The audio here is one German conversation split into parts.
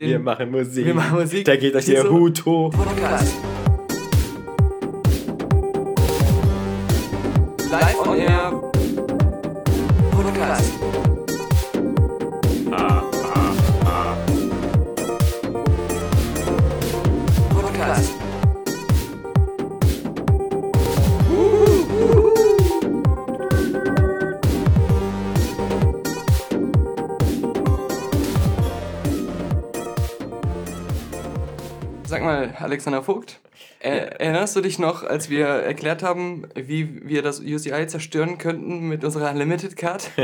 Wir machen Musik. Wir machen Musik. Da geht euch der so- Hut hoch. Podcast. Live on Air. Mal, Alexander Vogt, er, erinnerst du dich noch, als wir erklärt haben, wie wir das UCI zerstören könnten mit unserer Unlimited Card?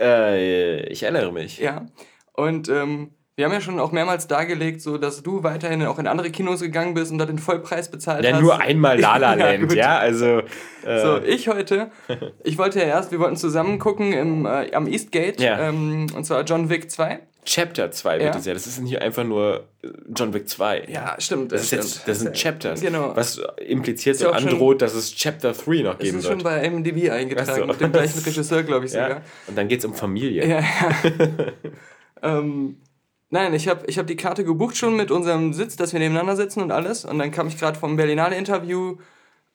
Äh, ich erinnere mich. ja. Und ähm, wir haben ja schon auch mehrmals dargelegt, so dass du weiterhin auch in andere Kinos gegangen bist und da den Vollpreis bezahlt Ja, hast. nur einmal La La Ja, Land, gut. ja, also. Äh, So, ich heute, ich wollte ja erst, wir wollten zusammen gucken im, äh, am Eastgate, Ja. ähm, und zwar John Wick 2. Chapter 2 wird Ja. es ja. Das ist nicht einfach nur äh, John Wick 2. Ja, stimmt. Das, ist jetzt, das sind Chapters. Genau. Was impliziert und schon- androht, dass es Chapter 3 noch geben ist schon wird. bei IMDb eingetragen, so. mit dem gleichen Regisseur, glaube ich sogar. Ja. Und dann geht es um Familie. Ja, ja. ähm, nein, ich habe ich hab die Karte gebucht schon mit unserem Sitz, dass wir nebeneinander sitzen und alles. Und dann kam ich gerade vom Berlinale Interview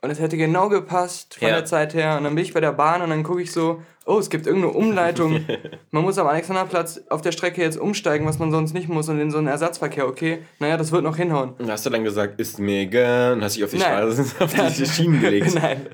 und es hätte genau gepasst von Ja. der Zeit her. Und dann bin ich bei der Bahn und dann gucke ich so, oh, es gibt irgendeine Umleitung. man muss am Alexanderplatz auf der Strecke jetzt umsteigen, was man sonst nicht muss und in so einen Ersatzverkehr. Okay, naja, das wird noch hinhauen. Und hast du dann gesagt, ist mir egal, und hast dich auf die, Nein. Straße, auf die Schienen gelegt. Nein.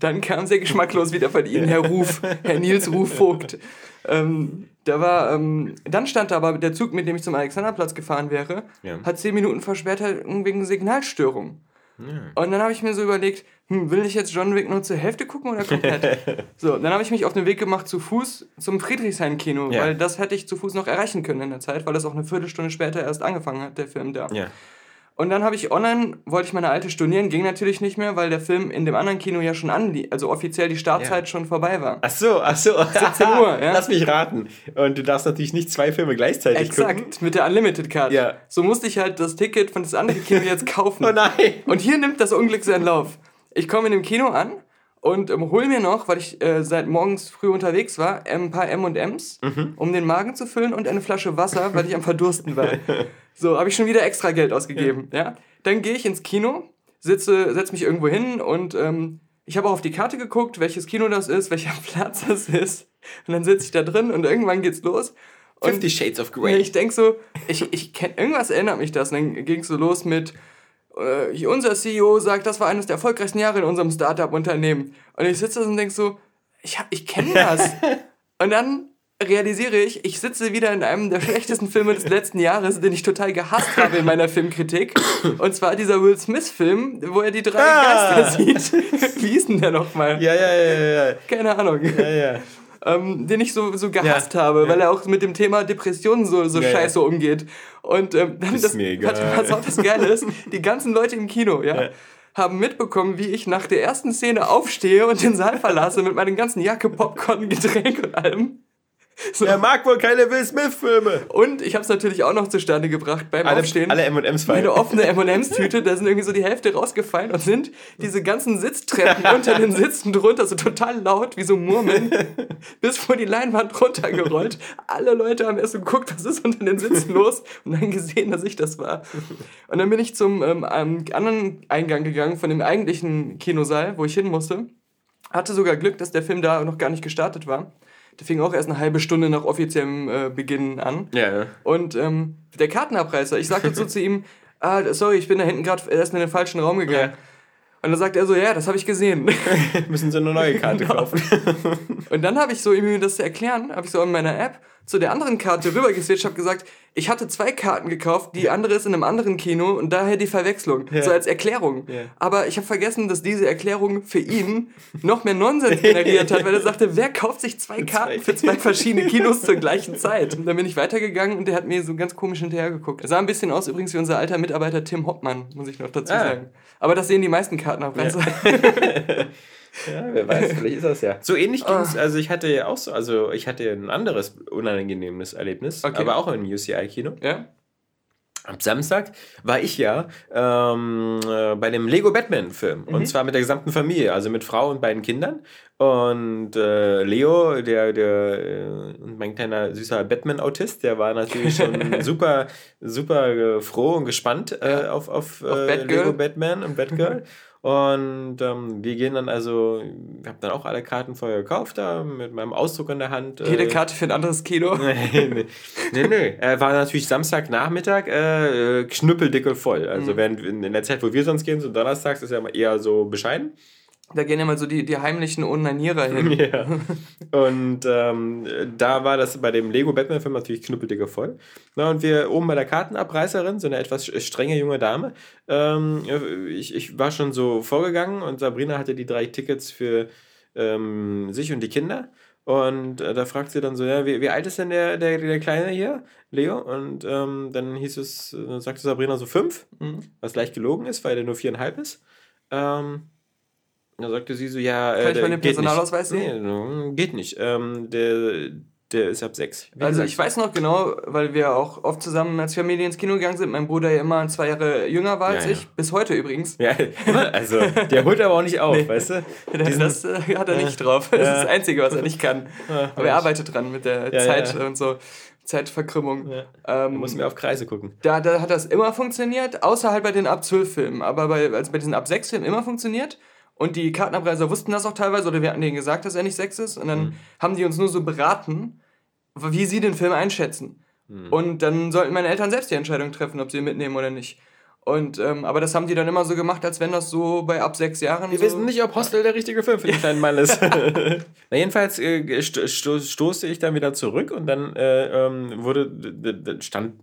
Dann kam sehr geschmacklos wieder von Ihnen, Herr Ruf, Herr Nils Ruf Vogt. Ähm, da war, ähm, dann stand da aber der Zug, mit dem ich zum Alexanderplatz gefahren wäre, Ja. hat zehn Minuten Verspätet wegen Signalstörung. Und dann habe ich mir so überlegt, hm, will ich jetzt John Wick nur zur Hälfte gucken oder komplett? so, dann habe ich mich auf den Weg gemacht zu Fuß zum Friedrichshain-Kino, Ja. weil das hätte ich zu Fuß noch erreichen können in der Zeit, weil das auch eine Viertelstunde später erst angefangen hat, der Film da. Ja. Und dann habe ich online, wollte ich meine alte stornieren, ging natürlich nicht mehr, weil der Film in dem anderen Kino ja schon an, also offiziell die Startzeit Ja. schon vorbei war. Ach so, ach so. 17 Uhr, ja. Lass mich raten. Und du darfst natürlich nicht zwei Filme gleichzeitig gucken. Exakt, mit der Unlimited Card. Ja. So musste ich halt das Ticket von das andere Kino jetzt kaufen. Oh nein. Und hier nimmt das Unglück seinen Lauf. Ich komme in dem Kino an und ähm, hol mir noch, weil ich äh, seit morgens früh unterwegs war, ein paar M&M's, Mhm. um den Magen zu füllen und eine Flasche Wasser, weil ich am Verdursten war. So, habe ich schon wieder extra Geld ausgegeben. Ja. Dann gehe ich ins Kino, sitze, setze mich irgendwo hin und ähm, ich habe auch auf die Karte geguckt, welches Kino das ist, welcher Platz das ist. Und dann sitze ich da drin und irgendwann geht's los. Und Fifty Shades of ja, Grey. ich denk so, ich, ich kenn, irgendwas erinnert mich das. Und dann ging es so los mit, äh, unser CEO sagt, das war eines der erfolgreichsten Jahre in unserem Startup-Unternehmen. Und ich sitze da und denk so, ich, hab- ich kenne das. und dann realisiere ich, ich sitze wieder in einem der schlechtesten Filme des letzten Jahres, den ich total gehasst habe in meiner Filmkritik. Und zwar dieser Will Smith-Film, wo er die drei Ah. Geister sieht. Wie hieß denn der nochmal? Ja, ja, ja, ja, ja. Keine Ahnung ja, ja. ähm, den ich so, so gehasst Ja, habe, ja. weil er auch mit dem Thema Depressionen so, so Ja, scheiße umgeht. Und ähm, dann Ist das, mir egal. Was, was auch das Geile ist, die ganzen Leute im Kino, ja, Ja. haben mitbekommen, wie ich nach der ersten Szene aufstehe und den Saal verlasse mit meinen ganzen Jacke, Popcorn, Getränk und allem. So. Er mag wohl keine Will Smith-Filme. Und ich habe es natürlich auch noch zustande gebracht beim Alle, Aufstehen. alle M&M's fallen. Meine offene M&M's-Tüte, da sind irgendwie so die Hälfte rausgefallen und sind diese ganzen Sitztreppen unter den Sitzen drunter, so total laut, wie so Murmeln, bis vor die Leinwand runtergerollt. Alle Leute haben erst so geguckt, was ist unter den Sitzen los und dann gesehen, dass ich das war. Und dann bin ich zum ähm, anderen Eingang gegangen von dem eigentlichen Kinosaal, wo ich hin musste. Hatte sogar Glück, dass der Film da noch gar nicht gestartet war. Der fing auch erst eine halbe Stunde nach offiziellem äh, Beginn an. Ja, ja. Und ähm, der Kartenabreißer, ich sagte so zu ihm, ah, sorry, ich bin da hinten gerade erst in den falschen Raum gegangen. Ja. Und dann sagt er so, ja, das habe ich gesehen. Müssen sie eine neue Karte Genau. kaufen. Und dann habe ich so, ihm das zu erklären, habe ich so in meiner App zu der anderen Karte rübergeswitcht, habe gesagt, ich hatte zwei Karten gekauft, die andere ist in einem anderen Kino und daher die Verwechslung. Ja. So als Erklärung. Ja. Aber ich habe vergessen, dass diese Erklärung für ihn noch mehr Nonsens generiert hat, weil er sagte, wer kauft sich zwei Karten für zwei verschiedene Kinos zur gleichen Zeit? Und dann bin ich weitergegangen und der hat mir so ganz komisch hinterhergeguckt. Er sah ein bisschen aus übrigens wie unser alter Mitarbeiter Tim Hoppmann, muss ich noch dazu Ah. sagen. Aber das sehen die meisten Kartenabreißer. Ja, wer weiß, vielleicht ist das ja. So ähnlich Ah. ging's, also ich hatte ja auch so, also ich hatte ein anderes unangenehmes Erlebnis, Okay. aber auch im UCI-Kino. Ja? Am Samstag war ich ja ähm, äh, bei dem Lego Batman Film. Und zwar mit der gesamten Familie, also mit Frau und beiden Kindern. Und äh, Leo, der, der äh, mein kleiner süßer Batman-Autist, der war natürlich schon super, super äh, froh und gespannt äh, auf, auf, äh, Batgirl. Lego Batman und Batgirl. Und ähm, wir gehen dann also, ich habe dann auch alle Karten vorher gekauft, da mit meinem Ausdruck in der Hand. Jede äh, Karte für ein anderes Kino. nee, nee, nee, nee. Er war natürlich Samstagnachmittag äh, äh, knüppeldicke voll. Also während in, der Zeit, wo wir sonst gehen, so donnerstags, ist er immer eher so bescheiden. Da gehen immer so die, die heimlichen Onanierer hin. Ja. Und ähm, da war das bei dem Lego Batman-Film natürlich knüppeldicke voll. Na, und wir oben bei der Kartenabreißerin, so eine etwas strenge junge Dame, ähm, ich, ich war schon so vorgegangen und Sabrina hatte die drei Tickets für ähm, sich und die Kinder. Und äh, da fragt sie dann so, ja, wie, wie alt ist denn der, der, der Kleine hier, Leo? Und ähm, dann hieß es, äh, sagte Sabrina so fünf, Mhm. was leicht gelogen ist, weil der nur viereinhalb ist. Ähm, da sagte sie so, ja, äh, Kann ich mal den geht Personalausweis nicht. sehen? Nee, äh, geht nicht. Ähm, der, der ist ab sechs. Wie Also ich weiß noch genau, weil wir auch oft zusammen als Familie ins Kino gegangen sind. Mein Bruder ja immer zwei Jahre jünger war als Ja, ja. ich, bis heute übrigens. Ja, also der holt aber auch nicht auf, weißt du? Diesen- das äh, hat er nicht drauf. Das ist das Einzige, was er nicht kann. Aber er arbeitet dran mit der Zeit und so. Zeitverkrümmung. Ja. Ähm, müssen wir auf Kreise gucken. da, da hat das immer funktioniert, außer halt bei den ab 12 Filmen. Aber bei, also bei diesen ab 6 Filmen immer funktioniert. Und die Kartenabreiser wussten das auch teilweise, oder wir hatten denen gesagt, dass er nicht 6 ist. Und dann Mhm. haben die uns nur so beraten, wie sie den Film einschätzen. Mhm. Und dann sollten meine Eltern selbst die Entscheidung treffen, ob sie ihn mitnehmen oder nicht. Und, ähm, aber das haben die dann immer so gemacht, als wenn das so bei ab sechs Jahren Wir so wissen nicht, ob Hostel der richtige Film für den kleinen Mann ist. Na, jedenfalls äh, sto sto stoße ich dann wieder zurück und dann äh, ähm, wurde, stand,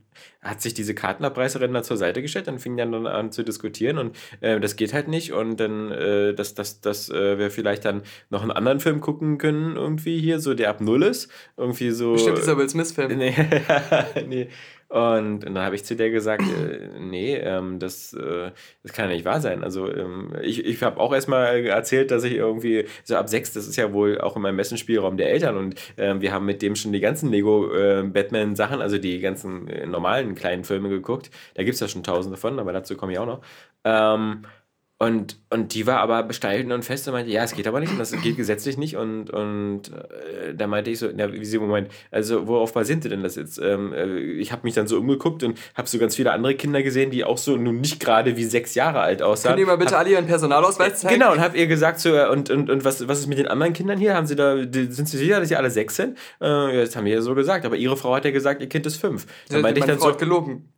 hat sich diese Kartenabreißerin dann zur Seite gestellt und fing dann, dann an zu diskutieren und äh, das geht halt nicht und dann, äh, dass, dass, dass äh, wir vielleicht dann noch einen anderen Film gucken können, irgendwie hier, so der ab Null ist. Irgendwie so. Bestimmt dieser Will Smith-Film. Nee, nee. Und, und dann habe ich zu der gesagt, äh, nee, ähm, das, äh, das kann ja nicht wahr sein. Also ähm, ich, ich habe auch erstmal erzählt, dass ich irgendwie, so ab sechs, das ist ja wohl auch in meinem Messenspielraum der Eltern und ähm, wir haben mit dem schon die ganzen Lego äh, also die ganzen äh, normalen kleinen Filme geguckt. Da gibt es ja schon tausende von, aber dazu komme ich auch noch. Und, und die war aber besteilt und fest und meinte, ja, es geht aber nicht und das geht gesetzlich nicht. Und, und äh, da meinte ich so, na, wie sie, Moment, also worauf basiert denn das jetzt? Ähm, äh, ich habe mich dann so umgeguckt und habe so ganz viele andere Kinder gesehen, die auch so nun nicht gerade wie sechs Jahre alt aussahen. Könnt ihr mal bitte alle ihren Personalausweis zeigen? Genau, und hab ihr gesagt, so, äh, und, und, und was, was ist mit den anderen Kindern hier? Haben sie da, die, sind sie sicher, dass sie alle sechs sind? Äh, das haben wir ja so gesagt, aber ihre Frau hat ja gesagt, ihr Kind ist fünf. Dann meinte ich Meine dann Frau so, gelogen.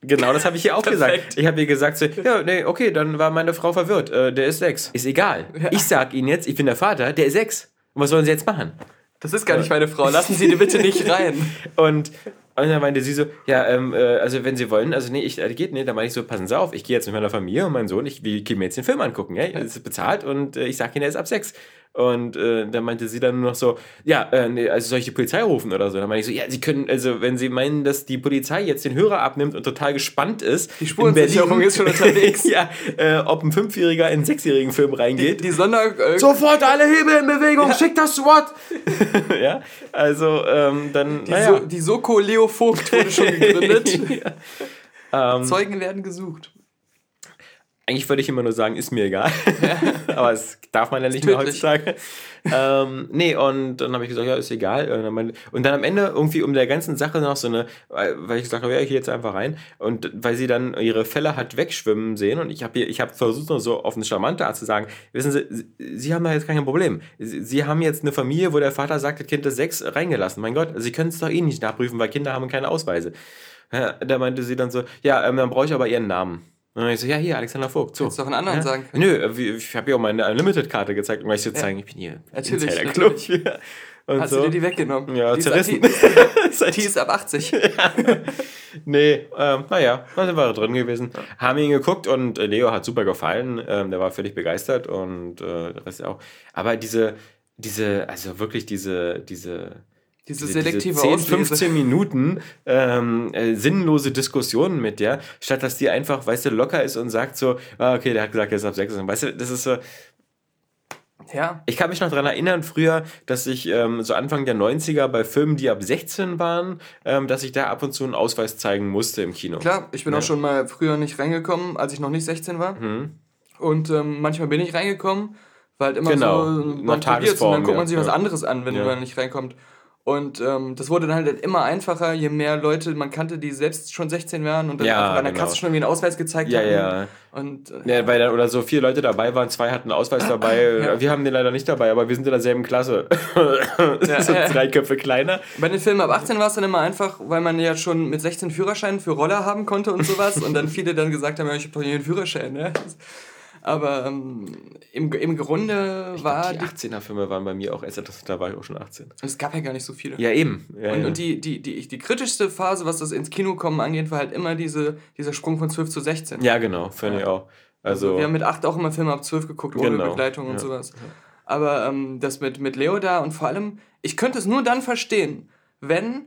Genau, das habe ich ihr auch gesagt. Ich habe ihr gesagt, so, ja, nee, okay, dann war meine Frau verwirrt. Äh, der ist sechs. Ist egal. Ich sag Ihnen jetzt, ich bin der Vater, der ist sechs. Und was sollen Sie jetzt machen? Das ist gar nicht meine Frau. Lassen Sie die bitte nicht rein. Und, und dann meinte sie so, ja, ähm, äh, also wenn Sie wollen, also nee, ich, äh, geht nicht. Dann meinte ich so, passen Sie auf, ich gehe jetzt mit meiner Familie und meinem Sohn, ich, wir gehen mir jetzt den Film angucken. Ja? Es ist bezahlt und äh, ich sag Ihnen, er ist ab sechs. Und äh, dann meinte sie dann nur noch so, ja, äh, nee, also soll ich die Polizei rufen oder so? Dann meinte ich so, ja, Sie können, also wenn Sie meinen, dass die Polizei jetzt den Hörer abnimmt und total gespannt ist, Die Spurensicherung ist schon unterwegs. ja, äh, ob ein Fünfjähriger in einen sechsjährigen Film reingeht. Die Sonder... Äh, Sofort alle Hebel in Bewegung, schickt das SWAT! ja, also ähm, dann, die, naja. so, die Soko Leo Vogt wurde schon gegründet. Ähm, Zeugen werden gesucht. Eigentlich würde ich immer nur sagen, ist mir egal. Aber das darf man ja nicht mehr heutzutage. ähm, nee, und dann habe ich gesagt, ja, ist egal. Und dann, und dann am Ende irgendwie um der ganzen Sache noch so eine, weil ich gesagt habe, ja, ich gehe jetzt einfach rein. Und weil sie dann ihre Fälle hat wegschwimmen sehen und ich habe ich hab versucht, noch so auf eine charmante Art zu sagen, wissen Sie, Sie, Sie haben da jetzt kein Problem. Sie, sie haben jetzt eine Familie, wo der Vater sagt, das Kind ist sechs, reingelassen. Mein Gott, Sie können es doch eh nicht nachprüfen, weil Kinder haben keine Ausweise. Ja, da meinte sie dann so, ja, ähm, dann brauche ich aber Ihren Namen. Und ich so, ja, hier, Alexander Vogt. So. Hättest doch einen anderen ja? sagen können. Nö, ich habe ja auch meine Unlimited-Karte gezeigt, um euch zu zeigen, ich bin hier Natürlich, Insider-Club. Ja. Und Hast so. du dir die weggenommen? Ja, die ist, zerrissen. Die, Seit- die ist ab 80. nee, ähm, naja, da sind wir drin gewesen. Haben ihn geguckt und äh, Leo hat super gefallen. Ähm, der war völlig begeistert und äh, der Rest auch. Aber diese, diese, also wirklich diese, diese, Diese selektive diese 10, Auslese. 15 Minuten ähm, äh, sinnlose Diskussionen mit der, statt dass die einfach, weißt du, locker ist und sagt so, ah, okay, der hat gesagt, er ist ab 6. Weißt du, das ist so, Ja. Ich kann mich noch daran erinnern, früher, dass ich ähm, so Anfang der 90er bei Filmen, die ab 16 waren, ähm, dass ich da ab und zu einen Ausweis zeigen musste im Kino. Klar, ich bin Ja. auch schon mal früher nicht reingekommen, als ich noch nicht 16 war. Mhm. Und ähm, manchmal bin ich reingekommen, weil halt immer Genau, so man probiert und dann guckt man ja, sich was ja. anderes an, wenn Ja. man nicht reinkommt. Und ähm, das wurde dann halt immer einfacher, je mehr Leute man kannte, die selbst schon 16 waren und dann Ja, einfach an der genau. Kasse schon irgendwie einen Ausweis gezeigt Ja, hatten. ja. Und äh, Ja, weil dann, oder so vier Leute dabei waren, zwei hatten einen Ausweis dabei. Ja. Wir haben den leider nicht dabei, aber wir sind in derselben Klasse. so ja. drei Köpfe kleiner. bei den Filmen ab 18 war es dann immer einfach, weil man ja schon mit 16 Führerschein für Roller haben konnte und sowas. und dann viele dann gesagt haben, ja, ich habe doch hier einen Führerschein. Ne? Aber ähm, im, im Grunde war Die die, 18er-Filme waren bei mir auch erst, da war ich auch schon 18. es gab ja gar nicht so viele. Ja, eben. Ja, Und, ja. und die, die, die, die kritischste Phase, was das ins Kino kommen angeht, war halt immer diese, dieser Sprung von 12 zu 16. ja genau, finde ich auch. Also, Wir haben mit 8 auch immer Filme ab 12 geguckt, ohne Genau, Begleitung und sowas. Aber ähm, das mit, mit Leo da und vor allem, ich könnte es nur dann verstehen, wenn,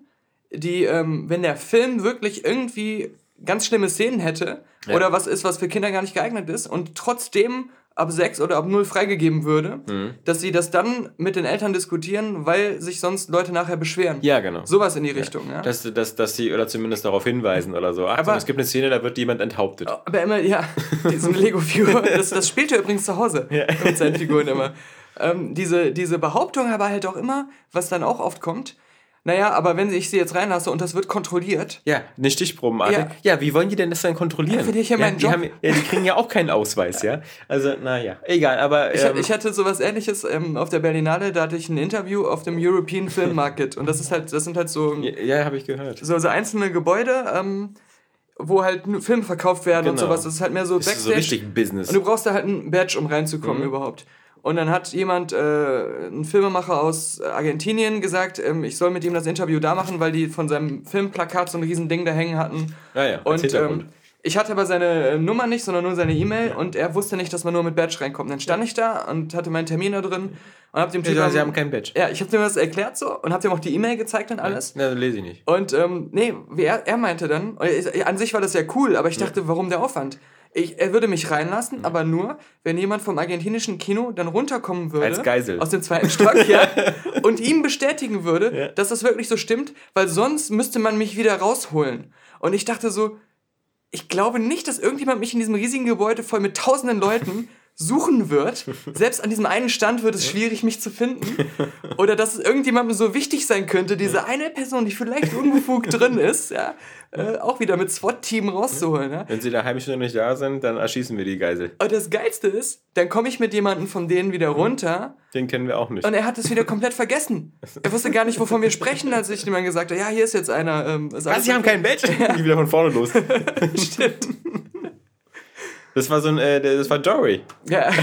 die, ähm, wenn der Film wirklich irgendwie ganz schlimme Szenen hätte Ja. oder was ist, was für Kinder gar nicht geeignet ist und trotzdem ab 6 oder ab 0 freigegeben würde, Mhm. dass sie das dann mit den Eltern diskutieren, weil sich sonst Leute nachher beschweren. ja, genau. Sowas in die Richtung, ja. Dass, dass, dass sie, oder zumindest darauf hinweisen oder so. Achtung, Aber- es gibt eine Szene, da wird jemand enthauptet. Aber immer, ja, so eine Lego-Figur, das, das spielt er übrigens zu Hause mit seinen Figuren immer. Ähm, diese, diese Behauptung aber halt auch immer, was dann auch oft kommt, naja, aber wenn ich sie jetzt reinlasse und das wird kontrolliert, Ja, eine Stichprobenart. Ja. Ja. wie wollen die denn das dann kontrollieren? Ja, finde ich ja meinen die. Haben, ja, die kriegen ja auch keinen Ausweis, ja. Also, naja, egal, aber. ich, Ähm, ich hatte sowas ähnliches ähm, auf der Berlinale, da hatte ich ein Interview auf dem European Film Market und das ist halt, das sind halt so, ja, ja habe ich gehört. so, so einzelne Gebäude, ähm, wo halt nur Filme verkauft werden und Genau. sowas, das ist halt mehr so Das ist so richtig Business. Und du brauchst da halt ein Badge, um reinzukommen Mhm. überhaupt. Und dann hat jemand, äh, ein Filmemacher aus Argentinien, gesagt, ähm, ich soll mit ihm das Interview da machen, weil die von seinem Filmplakat so ein riesen Ding da hängen hatten. Ja, ja, Und ähm, ich hatte aber seine äh, Nummer nicht, sondern nur seine E-Mail und er wusste nicht, dass man nur mit Badge reinkommt. Dann stand ich da und hatte meinen Termin da drin und hab dem Typen... ja, sie haben kein Badge. ja, ich hab dem das erklärt so und hab dem auch die E-Mail gezeigt und alles. Ja, lese ich nicht. Und ähm, nee, wie er, er meinte dann, ich- an sich war das ja cool, aber ich dachte, warum der Aufwand? Ich, er würde mich reinlassen, aber nur, wenn jemand vom argentinischen Kino dann runterkommen würde. Als Geisel. Aus dem zweiten Stock, ja. und ihm bestätigen würde, dass das wirklich so stimmt, weil sonst müsste man mich wieder rausholen. Und ich dachte so, ich glaube nicht, dass irgendjemand mich in diesem riesigen Gebäude voll mit tausenden Leuten suchen wird. Selbst an diesem einen Stand wird es schwierig, mich zu finden. Oder dass es irgendjemandem so wichtig sein könnte, diese eine Person, die vielleicht unbefugt drin ist, ja, äh, auch wieder mit SWAT-Team rauszuholen. Ja. Wenn sie da heimisch noch nicht da sind, dann erschießen wir die Geisel. Und das Geilste ist, dann komme ich mit jemandem von denen wieder runter Den kennen wir auch nicht. und er hat es wieder komplett vergessen. Er wusste gar nicht, wovon wir sprechen, als ich ihm dann gesagt habe, ja, hier ist jetzt einer. Ähm, Was, alles sie haben kein Badge? Ich wieder von vorne los. Stimmt. Das war so ein, äh, das war Dory. Ja.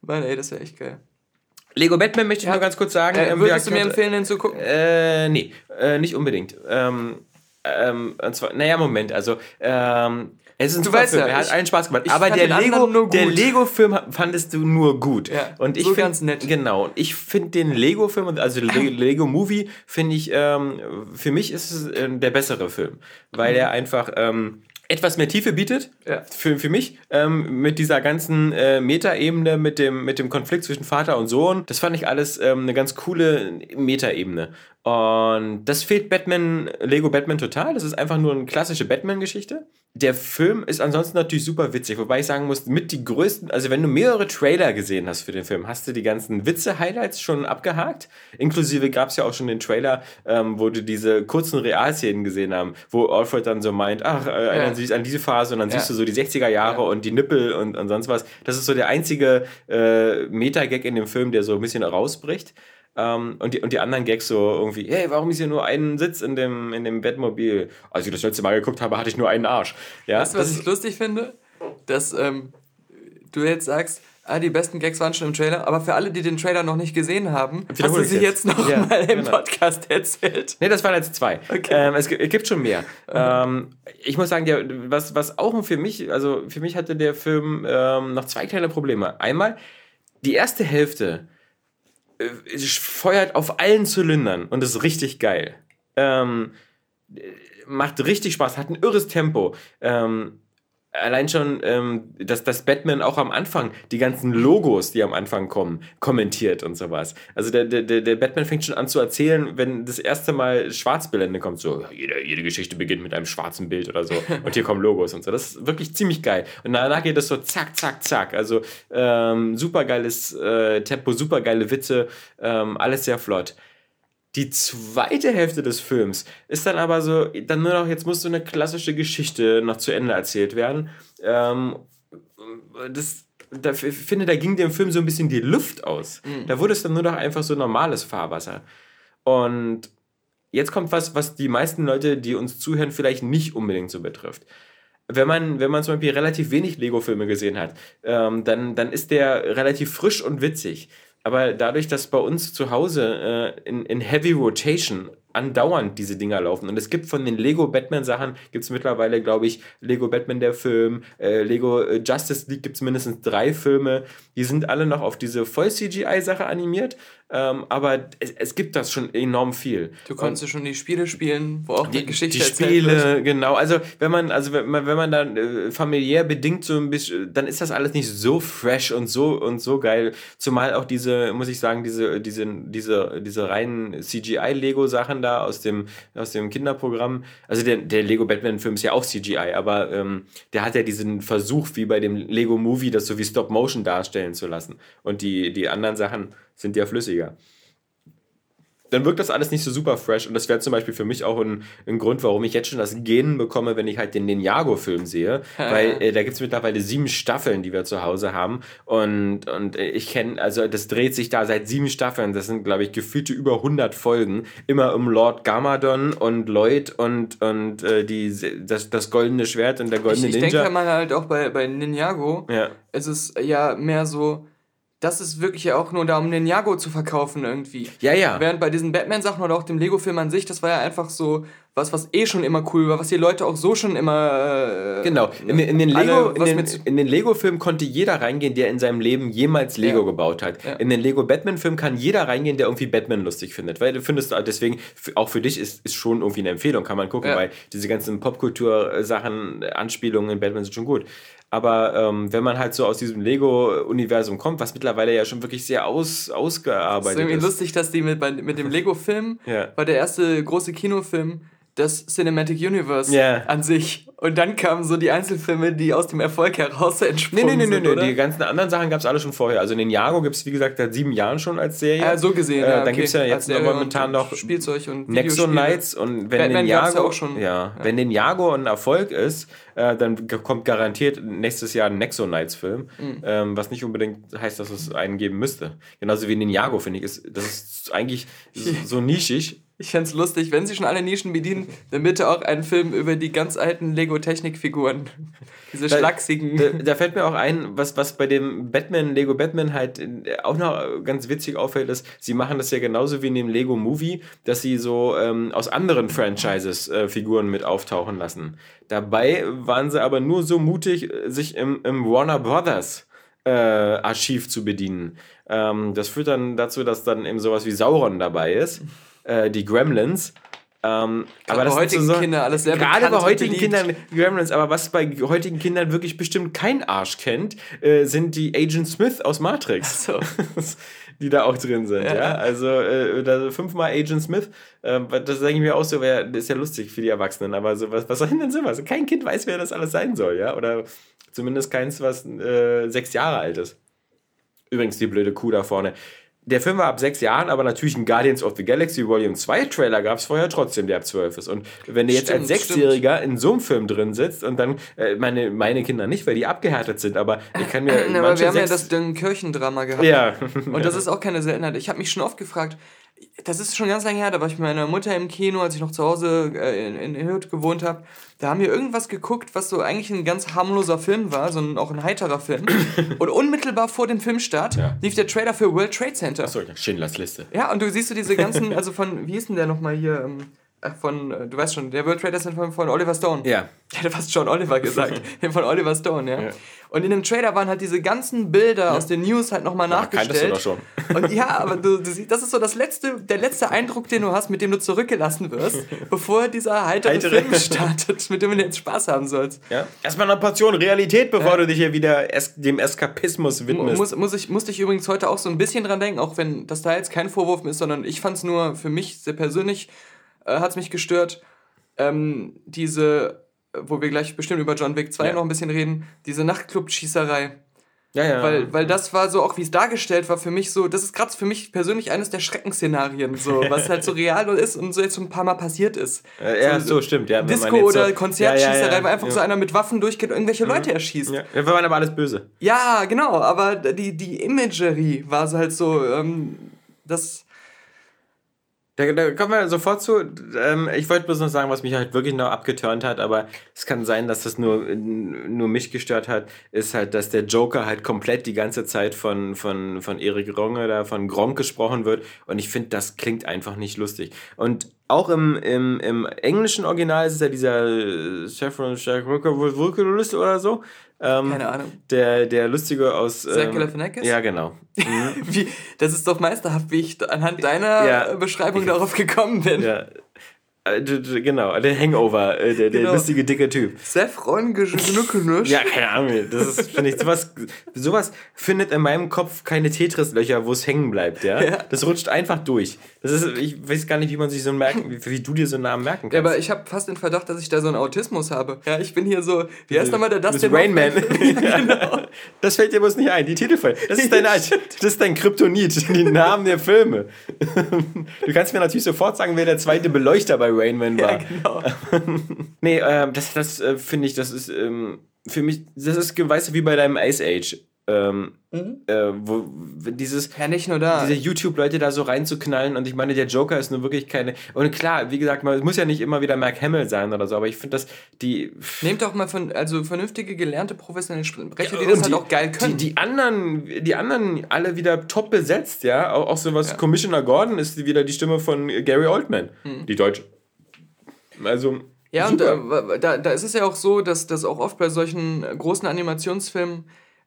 Mann, ey, das wäre echt geil. Lego Batman möchte ich nur ganz kurz sagen. Äh, ähm, würdest du mir empfehlen, den zu gucken? Äh, nee, äh, nicht unbedingt. Ähm, ähm, und zwar, naja, Moment, also, ähm, es ist ein Du weißt Film, ja, er hat allen Spaß gemacht. Aber der Lego, der gut. Lego-Film fandest du nur gut. Ja, und ich so find- ganz nett. Genau, und ich finde den Lego-Film, also Le Lego-Movie, finde ich, ähm, für mich ist es äh, der bessere Film, weil er einfach ähm, etwas mehr Tiefe bietet, Mhm. Ja. für, für mich, ähm, mit dieser ganzen äh, Metaebene, mit dem, mit dem Konflikt zwischen Vater und Sohn. Das fand ich alles ähm, eine ganz coole Metaebene. Und das fehlt Batman, Lego Batman total. Das ist einfach nur eine klassische Batman-Geschichte. Der Film ist ansonsten natürlich super witzig, wobei ich sagen muss, mit die größten, also wenn du mehrere Trailer gesehen hast für den Film, hast du die ganzen Witze-Highlights schon abgehakt. Inklusive gab es ja auch schon den Trailer, ähm, wo du diese kurzen Realszenen gesehen haben, wo Alfred dann so meint, ach, äh, erinnern Sie sich an diese Phase und dann Ja. siehst du so die 60er Jahre Ja. und die Nippel und, und sonst was. Das ist so der einzige äh, Meta-Gag in dem Film, der so ein bisschen rausbricht. Ähm, und, die, und die anderen Gags so irgendwie, hey, warum ist hier nur ein Sitz in dem, in dem Bettmobil? Als ich das letzte Mal geguckt habe, hatte ich nur einen Arsch. Ja, Weißt du, was ich lustig finde? Dass ähm, du jetzt sagst, ah, die besten Gags waren schon im Trailer, aber für alle, die den Trailer noch nicht gesehen haben, hast du sie jetzt. jetzt noch Ja, mal im genau. Podcast erzählt. Nee, das waren jetzt zwei. Okay. Ähm, es, gibt, es gibt schon mehr. Ähm, ich muss sagen, der, was, was auch für mich, also für mich hatte der Film ähm, noch zwei kleine Probleme. Einmal, die erste Hälfte feuert auf allen Zylindern und ist richtig geil. Ähm, äh, macht richtig Spaß, hat ein irres Tempo. Ähm, allein schon, ähm, dass, dass Batman auch am Anfang die ganzen Logos, die am Anfang kommen, kommentiert und sowas. Also der, der, der Batman fängt schon an zu erzählen, wenn das erste Mal Schwarzbilder kommt, so, jede, jede Geschichte beginnt mit einem schwarzen Bild oder so. Und hier kommen Logos und so. Das ist wirklich ziemlich geil. Und danach geht das so zack, zack, zack. Also ähm, super geiles äh, Tempo, super geile Witze, ähm, alles sehr flott. Die zweite Hälfte des Films ist dann aber so, dann nur noch, jetzt muss so eine klassische Geschichte noch zu Ende erzählt werden. Ähm, das, da, ich finde, da ging dem Film so ein bisschen die Luft aus. Mhm. Da wurde es dann nur noch einfach so normales Fahrwasser. Und jetzt kommt was, was die meisten Leute, die uns zuhören, vielleicht nicht unbedingt so betrifft. Wenn man, wenn man zum Beispiel relativ wenig Lego-Filme gesehen hat, ähm, dann, dann ist der relativ frisch und witzig. Aber dadurch, dass bei uns zu Hause äh, in, in Heavy Rotation andauernd diese Dinger laufen. Und es gibt von den Lego Batman Sachen, gibt es mittlerweile, glaube ich, Lego Batman der Film, äh, Lego äh, Justice League gibt es mindestens drei Filme. Die sind alle noch auf diese Voll-CGI-Sache animiert. Ähm, aber es, es, gibt das schon enorm viel. Du konntest ja schon die Spiele spielen, wo auch die, die Geschichte Die Spiele, wird. genau. Also wenn man, also wenn man, wenn man dann äh, familiär bedingt so ein bisschen, dann ist das alles nicht so fresh und so und so geil. Zumal auch diese, muss ich sagen, diese, diese, diese, diese reinen CGI-Lego-Sachen da aus dem, aus dem Kinderprogramm. Also der, der Lego Batman-Film ist ja auch CGI, aber ähm, der hat ja diesen Versuch, wie bei dem Lego Movie, das so wie Stop-Motion darstellen zu lassen. Und die, die anderen Sachen sind ja flüssiger dann wirkt das alles nicht so super fresh. Und das wäre zum Beispiel für mich auch ein, ein, Grund, warum ich jetzt schon das Genen bekomme, wenn ich halt den Ninjago-Film sehe. weil äh, da gibt es mittlerweile sieben Staffeln, die wir zu Hause haben. Und, und ich kenne, also das dreht sich da seit sieben Staffeln. Das sind, glaube ich, gefühlte über 100 Folgen. Immer um Lord Gamadon und Lloyd und, und äh, die, das, das goldene Schwert und der goldene ich, ich Ninja. Ich denke mal halt auch bei, bei Ninjago. Ja. Es ist ja mehr so das ist wirklich ja auch nur da, um den Jago zu verkaufen irgendwie. Ja, ja. Während bei diesen Batman-Sachen oder auch dem Lego-Film an sich, das war ja einfach so was, was eh schon immer cool war, was die Leute auch so schon immer. Äh, genau. In, in den Lego, in den, in den Lego-Film konnte jeder reingehen, der in seinem Leben jemals Lego ja. gebaut hat. Ja. In den Lego-Batman-Film kann jeder reingehen, der irgendwie Batman lustig findet. Weil du findest, deswegen, auch für dich ist, ist schon irgendwie eine Empfehlung, kann man gucken, ja. weil diese ganzen Popkultur-Sachen, Anspielungen in Batman sind schon gut. Aber ähm, wenn man halt so aus diesem Lego-Universum kommt, was mittlerweile ja schon wirklich sehr aus, ausgearbeitet ist. Es ist irgendwie lustig, dass die mit, mit dem Lego-Film, ja. war der erste große Kinofilm, das Cinematic Universe yeah. an sich. Und dann kamen so die Einzelfilme, die aus dem Erfolg heraus entsprungen nee, nee, nee, nee, nee. Die ganzen anderen Sachen gab es alle schon vorher. Also den Jago gibt es, wie gesagt, seit sieben Jahren schon als Serie. Ja, so gesehen. Äh, ja, okay. Dann gibt es ja jetzt noch momentan noch Spielzeug und Nexo Knights. Und wenn den Jago, ja auch schon. Ja, ja, wenn den Jago ein Erfolg ist, äh, dann kommt garantiert nächstes Jahr ein Nexo Knights Film. Mhm. Ähm, was nicht unbedingt heißt, dass es einen geben müsste. Genauso wie den Jago, finde ich. Ist, das ist eigentlich so nischig ich fände es lustig, wenn sie schon alle Nischen bedienen, dann bitte auch einen Film über die ganz alten Lego-Technik-Figuren. Diese da, schlachsigen. Da, da, fällt mir auch ein, was, was bei dem Batman, Lego Batman halt auch noch ganz witzig auffällt, ist, sie machen das ja genauso wie in dem Lego Movie, dass sie so ähm, aus anderen Franchises äh, Figuren mit auftauchen lassen. Dabei waren sie aber nur so mutig, sich im, im Warner Brothers äh, Archiv zu bedienen. Ähm, das führt dann dazu, dass dann eben sowas wie Sauron dabei ist äh, die Gremlins. Ähm, aber das bei heutigen so, Kindern alles sehr Gerade bei heutigen Kindern Gremlins, aber was bei heutigen Kindern wirklich bestimmt kein Arsch kennt, äh, sind die Agent Smith aus Matrix. So. die da auch drin sind, ja. ja? Also äh, fünfmal Agent Smith, äh, das denke ich mir auch so, wär, das ist ja lustig für die Erwachsenen, aber so, was, was soll denn sowas? Kein Kind weiß, wer das alles sein soll, ja? Oder zumindest keins, was äh, sechs Jahre alt ist. Übrigens die blöde Kuh da vorne der Film war ab sechs Jahren, aber natürlich ein Guardians of the Galaxy Volume 2 Trailer gab es vorher trotzdem, der ab zwölf ist. Und wenn du jetzt als Sechsjähriger in so einem Film drin sitzt und dann, äh, meine, meine Kinder nicht, weil die abgehärtet sind, aber ich kann mir. Ja, aber wir haben ja das Kirchendrama gehabt. Ja. Und das ist auch keine Seltenheit. Ich habe mich schon oft gefragt, das ist schon ganz lange her, da war ich mit meiner Mutter im Kino, als ich noch zu Hause äh, in, in Hürth gewohnt habe. Da haben wir irgendwas geguckt, was so eigentlich ein ganz harmloser Film war, so ein, auch ein heiterer Film. und unmittelbar vor dem Filmstart ja. lief der Trailer für World Trade Center. Achso, Schindlers Liste. Ja, und du siehst du diese ganzen, also von, wie hieß denn der nochmal hier? Ähm, von, äh, du weißt schon, der World Trade ist von, von Oliver Stone. Ja. Ich hätte fast John Oliver gesagt. von Oliver Stone, ja. Ja. Und in dem Trailer waren halt diese ganzen Bilder aus den News halt nochmal Ja, nachgestellt. doch schon. Und ja, aber du, das ist so das letzte, der letzte Eindruck, den du hast, mit dem du zurückgelassen wirst, bevor dieser heitere Heitere. Film startet, mit dem du jetzt Spaß haben sollst. Ja. Erstmal eine Portion Realität, bevor du dich hier wieder es dem Eskapismus widmest. Muss, muss ich, musste ich übrigens heute auch so ein bisschen dran denken, auch wenn das da jetzt kein Vorwurf ist, sondern ich fand es nur für mich sehr persönlich, äh, hat es mich gestört, ähm, diese, wo wir gleich bestimmt über John Wick 2 Ja. noch ein bisschen reden, diese Nachtclub-Schießerei. ja, ja. Weil, weil das war so, auch wie es dargestellt war, für mich so, das ist gerade für mich persönlich eines der Schreckensszenarien, so, was halt so real ist und so jetzt so ein paar Mal passiert ist. Äh, ja, so, stimmt. Ja, Disco oder so, Konzertschießerei, ja, ja, weil einfach so einer mit Waffen durchgeht und irgendwelche Leute erschießt. Ja, wir waren aber alles böse. Ja, genau, aber die, die Imagery war so halt so, ähm, das. Da, da kommen wir sofort zu. Ähm, ich wollte bloß noch sagen, was mich halt wirklich noch abgeturnt hat, aber es kann sein, dass das nur, nur mich gestört hat, ist halt, dass der Joker halt komplett die ganze Zeit von, von, von Erik Ronge oder von Gronk gesprochen wird und ich finde, das klingt einfach nicht lustig. Und auch im, im, im englischen Original ist es ja dieser äh, Vulcanist oder so. Ähm, Keine Ahnung. Der, der Lustige aus. Zach Ähm, Galifianakis? ja, genau. Wie, das ist doch meisterhaft, wie ich anhand deiner Ja. Beschreibung darauf gekommen bin. Ja. Äh, Genau, der Hangover, äh, der, der Genau. lustige dicke Typ. Saffron Geschnuckenusch. Ja, keine Ahnung. Das ist, finde ich, sowas, sowas findet in meinem Kopf keine Tetris-Löcher, wo es hängen bleibt, ja? Ja. Das rutscht einfach durch. Das ist, ich weiß gar nicht, wie man sich so merken, wie, wie du dir so einen Namen merken kannst. Ja, aber ich habe fast den Verdacht, dass ich da so einen Autismus habe. Ja, ich bin hier so, wie heißt nochmal der Dustin Rain Man. genau. Das fällt dir bloß nicht ein, die Titelfall. Das ist dein, das ist dein Kryptonit, die Namen der Filme. Du kannst mir natürlich sofort sagen, wer der zweite Beleuchter bei Rain Man war. Ja, genau. Nee, ähm, das, das äh, finde ich, das ist ähm, für mich, das ist, weißt du, wie bei deinem Ice Age. Ähm, äh, wo dieses, Ja, nicht nur da. diese YouTube-Leute da so reinzuknallen und ich meine, der Joker ist nur wirklich keine. Und klar, wie gesagt, man es muss ja nicht immer wieder Mark Hamill sein oder so, aber ich finde, dass die. Nehmt doch mal von, also vernünftige, gelernte, professionelle Sprecher, die das halt auch geil können. Die, die anderen, die anderen alle wieder top besetzt, ja. Auch, auch sowas, Ja. Commissioner Gordon ist wieder die Stimme von Gary Oldman, die Deutsche. Also. Ja, super. und äh, da, da ist es ja auch so, dass, dass auch oft bei solchen äh, großen Animationsfilmen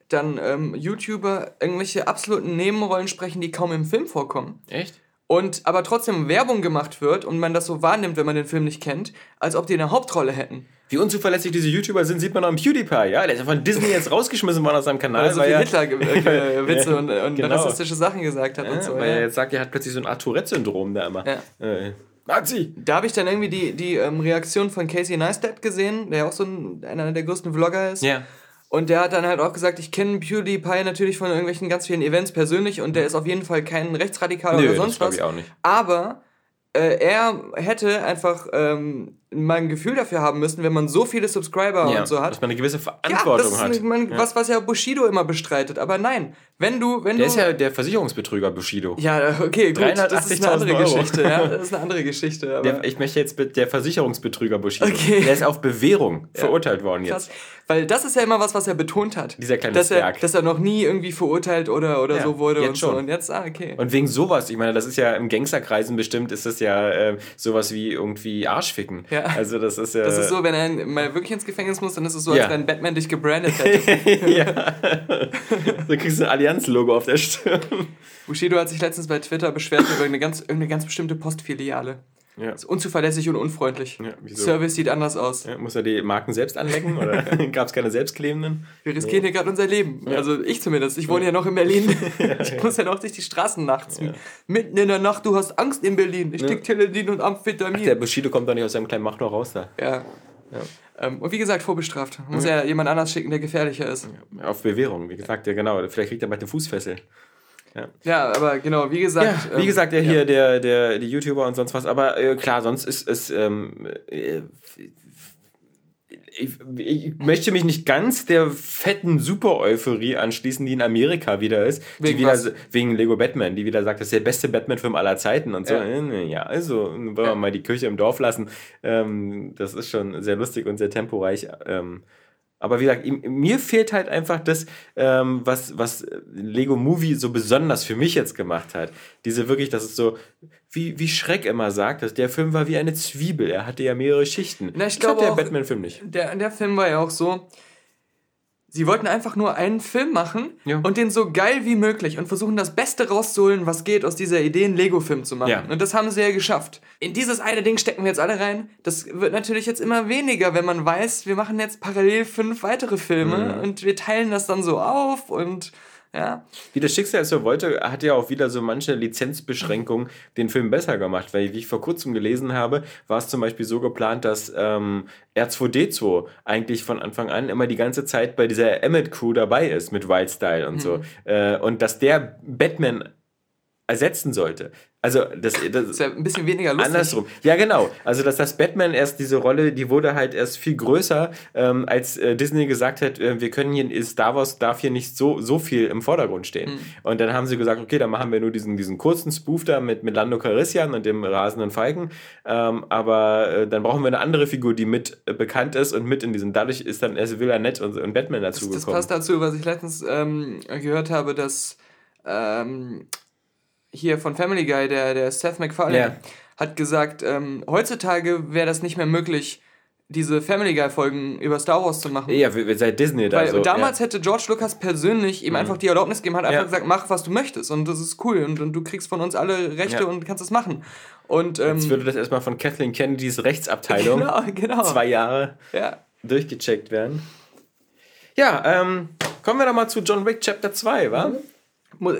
dann ähm, YouTuber irgendwelche absoluten Nebenrollen sprechen, die kaum im Film vorkommen. Echt? Und aber trotzdem Werbung gemacht wird und man das so wahrnimmt, wenn man den Film nicht kennt, als ob die eine Hauptrolle hätten. Wie unzuverlässig diese YouTuber sind, sieht man auch im PewDiePie, ja? Der ist ja von Disney jetzt rausgeschmissen worden aus seinem Kanal. Weil er so weil viel er- Hitler-Witze Ja, und, und genau. rassistische Sachen gesagt hat und Ja, so. weil ja. er jetzt sagt, er hat plötzlich so ein Art Tourette-Syndrom da immer. Ja. Äh, Nazi! Da habe ich dann irgendwie die, die ähm, Reaktion von Casey Neistat gesehen, der auch so ein, einer der größten Vlogger ist. Ja. Und der hat dann halt auch gesagt, ich kenne PewDiePie natürlich von irgendwelchen ganz vielen Events persönlich und der ist auf jeden Fall kein Rechtsradikal Nö, oder das sonst glaub was. ich auch nicht. Aber äh, er hätte einfach ähm, mal ein Gefühl dafür haben müssen, wenn man so viele Subscriber ja. und so hat. Dass man eine gewisse Ja, Verantwortung das ist man, ja. was, was ja Bushido immer bestreitet. Aber nein, wenn du, wenn Der du. ist ja der Versicherungsbetrüger Bushido. ja, okay, gut, das ist eine 380.000 andere Euro. Geschichte. Ja, das ist eine andere Geschichte. Aber Der, ich möchte jetzt mit der Versicherungsbetrüger Bushido. Okay. Der ist auf Bewährung verurteilt worden Krass. jetzt. Weil das ist ja immer was, was er betont hat. Dieser kleine dass er, Zwerg. dass er noch nie irgendwie verurteilt oder, oder Ja, so wurde jetzt und so. schon. Und jetzt, ah, okay. Und wegen sowas, ich meine, das ist ja im Gangsterkreisen bestimmt, ist das ja äh, sowas wie irgendwie Arschficken. Ja. Also das ist ja. das ist so, wenn er mal wirklich ins Gefängnis muss, dann ist es so, Ja. als wenn Batman dich gebrandet hätte. ja. so kriegst du ein Allianz-Logo auf der Stirn. Bushido hat sich letztens bei Twitter beschwert über eine ganz, irgendeine ganz bestimmte Postfiliale. Ja. Ist unzuverlässig und unfreundlich. Ja? Service sieht anders aus. Ja, muss er die Marken selbst anlecken oder gab es keine selbstklebenden? Wir riskieren hier gerade unser Leben. Also ich zumindest. Ich wohne ja noch in Berlin. ich muss ja noch durch die Straßen nachts. Mitten in der Nacht, du hast Angst in Berlin. Ich krieg Teledin und Amphetamin. Der Bushido kommt doch nicht aus seinem kleinen noch raus da. ja. Ähm, und wie gesagt, vorbestraft. Muss ja jemand anders schicken, der gefährlicher ist. Auf Bewährung, wie gesagt, ja genau. Vielleicht kriegt er bald eine Fußfessel. Ja, aber genau, wie gesagt. Wie ähm, gesagt, der ja. hier, der, der, die YouTuber und sonst was. Aber äh, klar, sonst ist es. Ähm, äh, ich, ich möchte mich nicht ganz der fetten Super-Euphorie anschließen, die in Amerika wieder ist. Wegen die wieder, wegen Lego Batman, die wieder sagt, das ist der beste Batman-Film aller Zeiten und so. Ja. Äh, Ja, also wollen wir Ja. mal die Kirche im Dorf lassen. Ähm, das ist schon sehr lustig und sehr temporeich. Ähm, Aber wie gesagt, mir fehlt halt einfach das, ähm, was, was Lego Movie so besonders für mich jetzt gemacht hat. Diese wirklich, das ist so, wie, wie Schreck immer sagt, dass der Film war wie eine Zwiebel. Er hatte ja mehrere Schichten. Na, ich das glaube hat der Batman-Film nicht. Der, der Film war ja auch so. Sie wollten einfach nur einen Film machen Ja. und den so geil wie möglich und versuchen das Beste rauszuholen, was geht, aus dieser Idee, einen Lego-Film zu machen. Ja. Und das haben sie ja geschafft. In dieses eine Ding stecken wir jetzt alle rein. Das wird natürlich jetzt immer weniger, wenn man weiß, wir machen jetzt parallel fünf weitere Filme Mhm. und wir teilen das dann so auf und ja. Wie das Schicksal es so wollte, hat ja auch wieder so manche Lizenzbeschränkungen den Film besser gemacht. Weil, wie ich vor kurzem gelesen habe, war es zum Beispiel so geplant, dass ähm, R2D2 eigentlich von Anfang an immer die ganze Zeit bei dieser Emmett-Crew dabei ist mit Wildstyle und so. Äh, und dass der Batman ersetzen sollte. Also, das, das Ist ja ein bisschen weniger lustig. Andersrum. Ja, genau. Also, dass das Batman erst diese Rolle, die wurde halt erst viel größer, ähm, als äh, Disney gesagt hat, äh, wir können hier, Star Wars darf hier nicht so, so viel im Vordergrund stehen. Und dann haben sie gesagt, okay, dann machen wir nur diesen, diesen kurzen Spoof da mit, mit Lando Calrissian und dem rasenden Falken. Ähm, aber äh, dann brauchen wir eine andere Figur, die mit äh, bekannt ist und mit in diesem. Dadurch ist dann erst Villanette und, und Batman Das, das dazugekommen. passt dazu, was ich letztens ähm, gehört habe, dass ähm, hier von Family Guy, der, der Seth MacFarlane, Ja. hat gesagt, ähm, heutzutage wäre das nicht mehr möglich, diese Family Guy-Folgen über Star Wars zu machen. Ja, seit Disney da Weil so. damals ja. hätte George Lucas persönlich ihm einfach die Erlaubnis gegeben, hat einfach Ja. gesagt, mach, was du möchtest und das ist cool und, und du kriegst von uns alle Rechte Ja. und kannst es machen. Und ähm, Jetzt würde das erstmal von Kathleen Kennedys Rechtsabteilung genau, genau. zwei Jahre Ja. durchgecheckt werden. Ja, ähm, kommen wir doch mal zu John Wick Chapter 2, wa? Mu-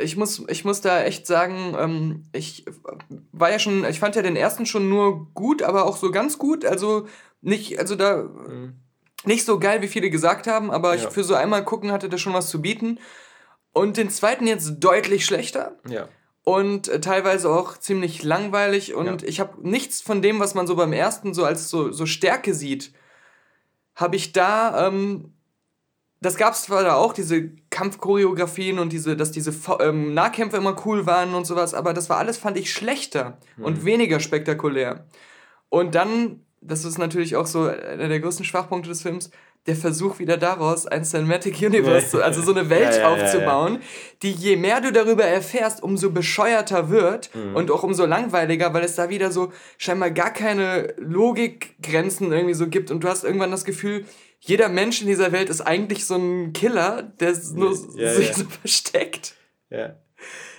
Ich muss, ich muss da echt sagen, ähm, ich war ja schon, ich fand ja den ersten schon nur gut, aber auch so ganz gut. Also nicht, also da nicht so geil, wie viele gesagt haben, aber ich Ja. für so einmal gucken hatte das schon was zu bieten. Und den zweiten jetzt deutlich schlechter Ja. und äh, teilweise auch ziemlich langweilig und Ja. ich habe nichts von dem, was man so beim ersten so als so, so Stärke sieht, habe ich da, ähm, das gab es zwar da auch, diese Kampfchoreografien und diese, dass diese ähm, Nahkämpfe immer cool waren und sowas, aber das war alles, fand ich, schlechter und weniger spektakulär. Und dann, das ist natürlich auch so einer der größten Schwachpunkte des Films, der Versuch wieder daraus, ein Cinematic Universe, zu, also so eine Welt Ja, ja, ja, aufzubauen, die je mehr du darüber erfährst, umso bescheuerter wird Mhm. und auch umso langweiliger, weil es da wieder so scheinbar gar keine Logikgrenzen irgendwie so gibt und du hast irgendwann das Gefühl, jeder Mensch in dieser Welt ist eigentlich so ein Killer, der nur Ja, sich ja. so versteckt. ja.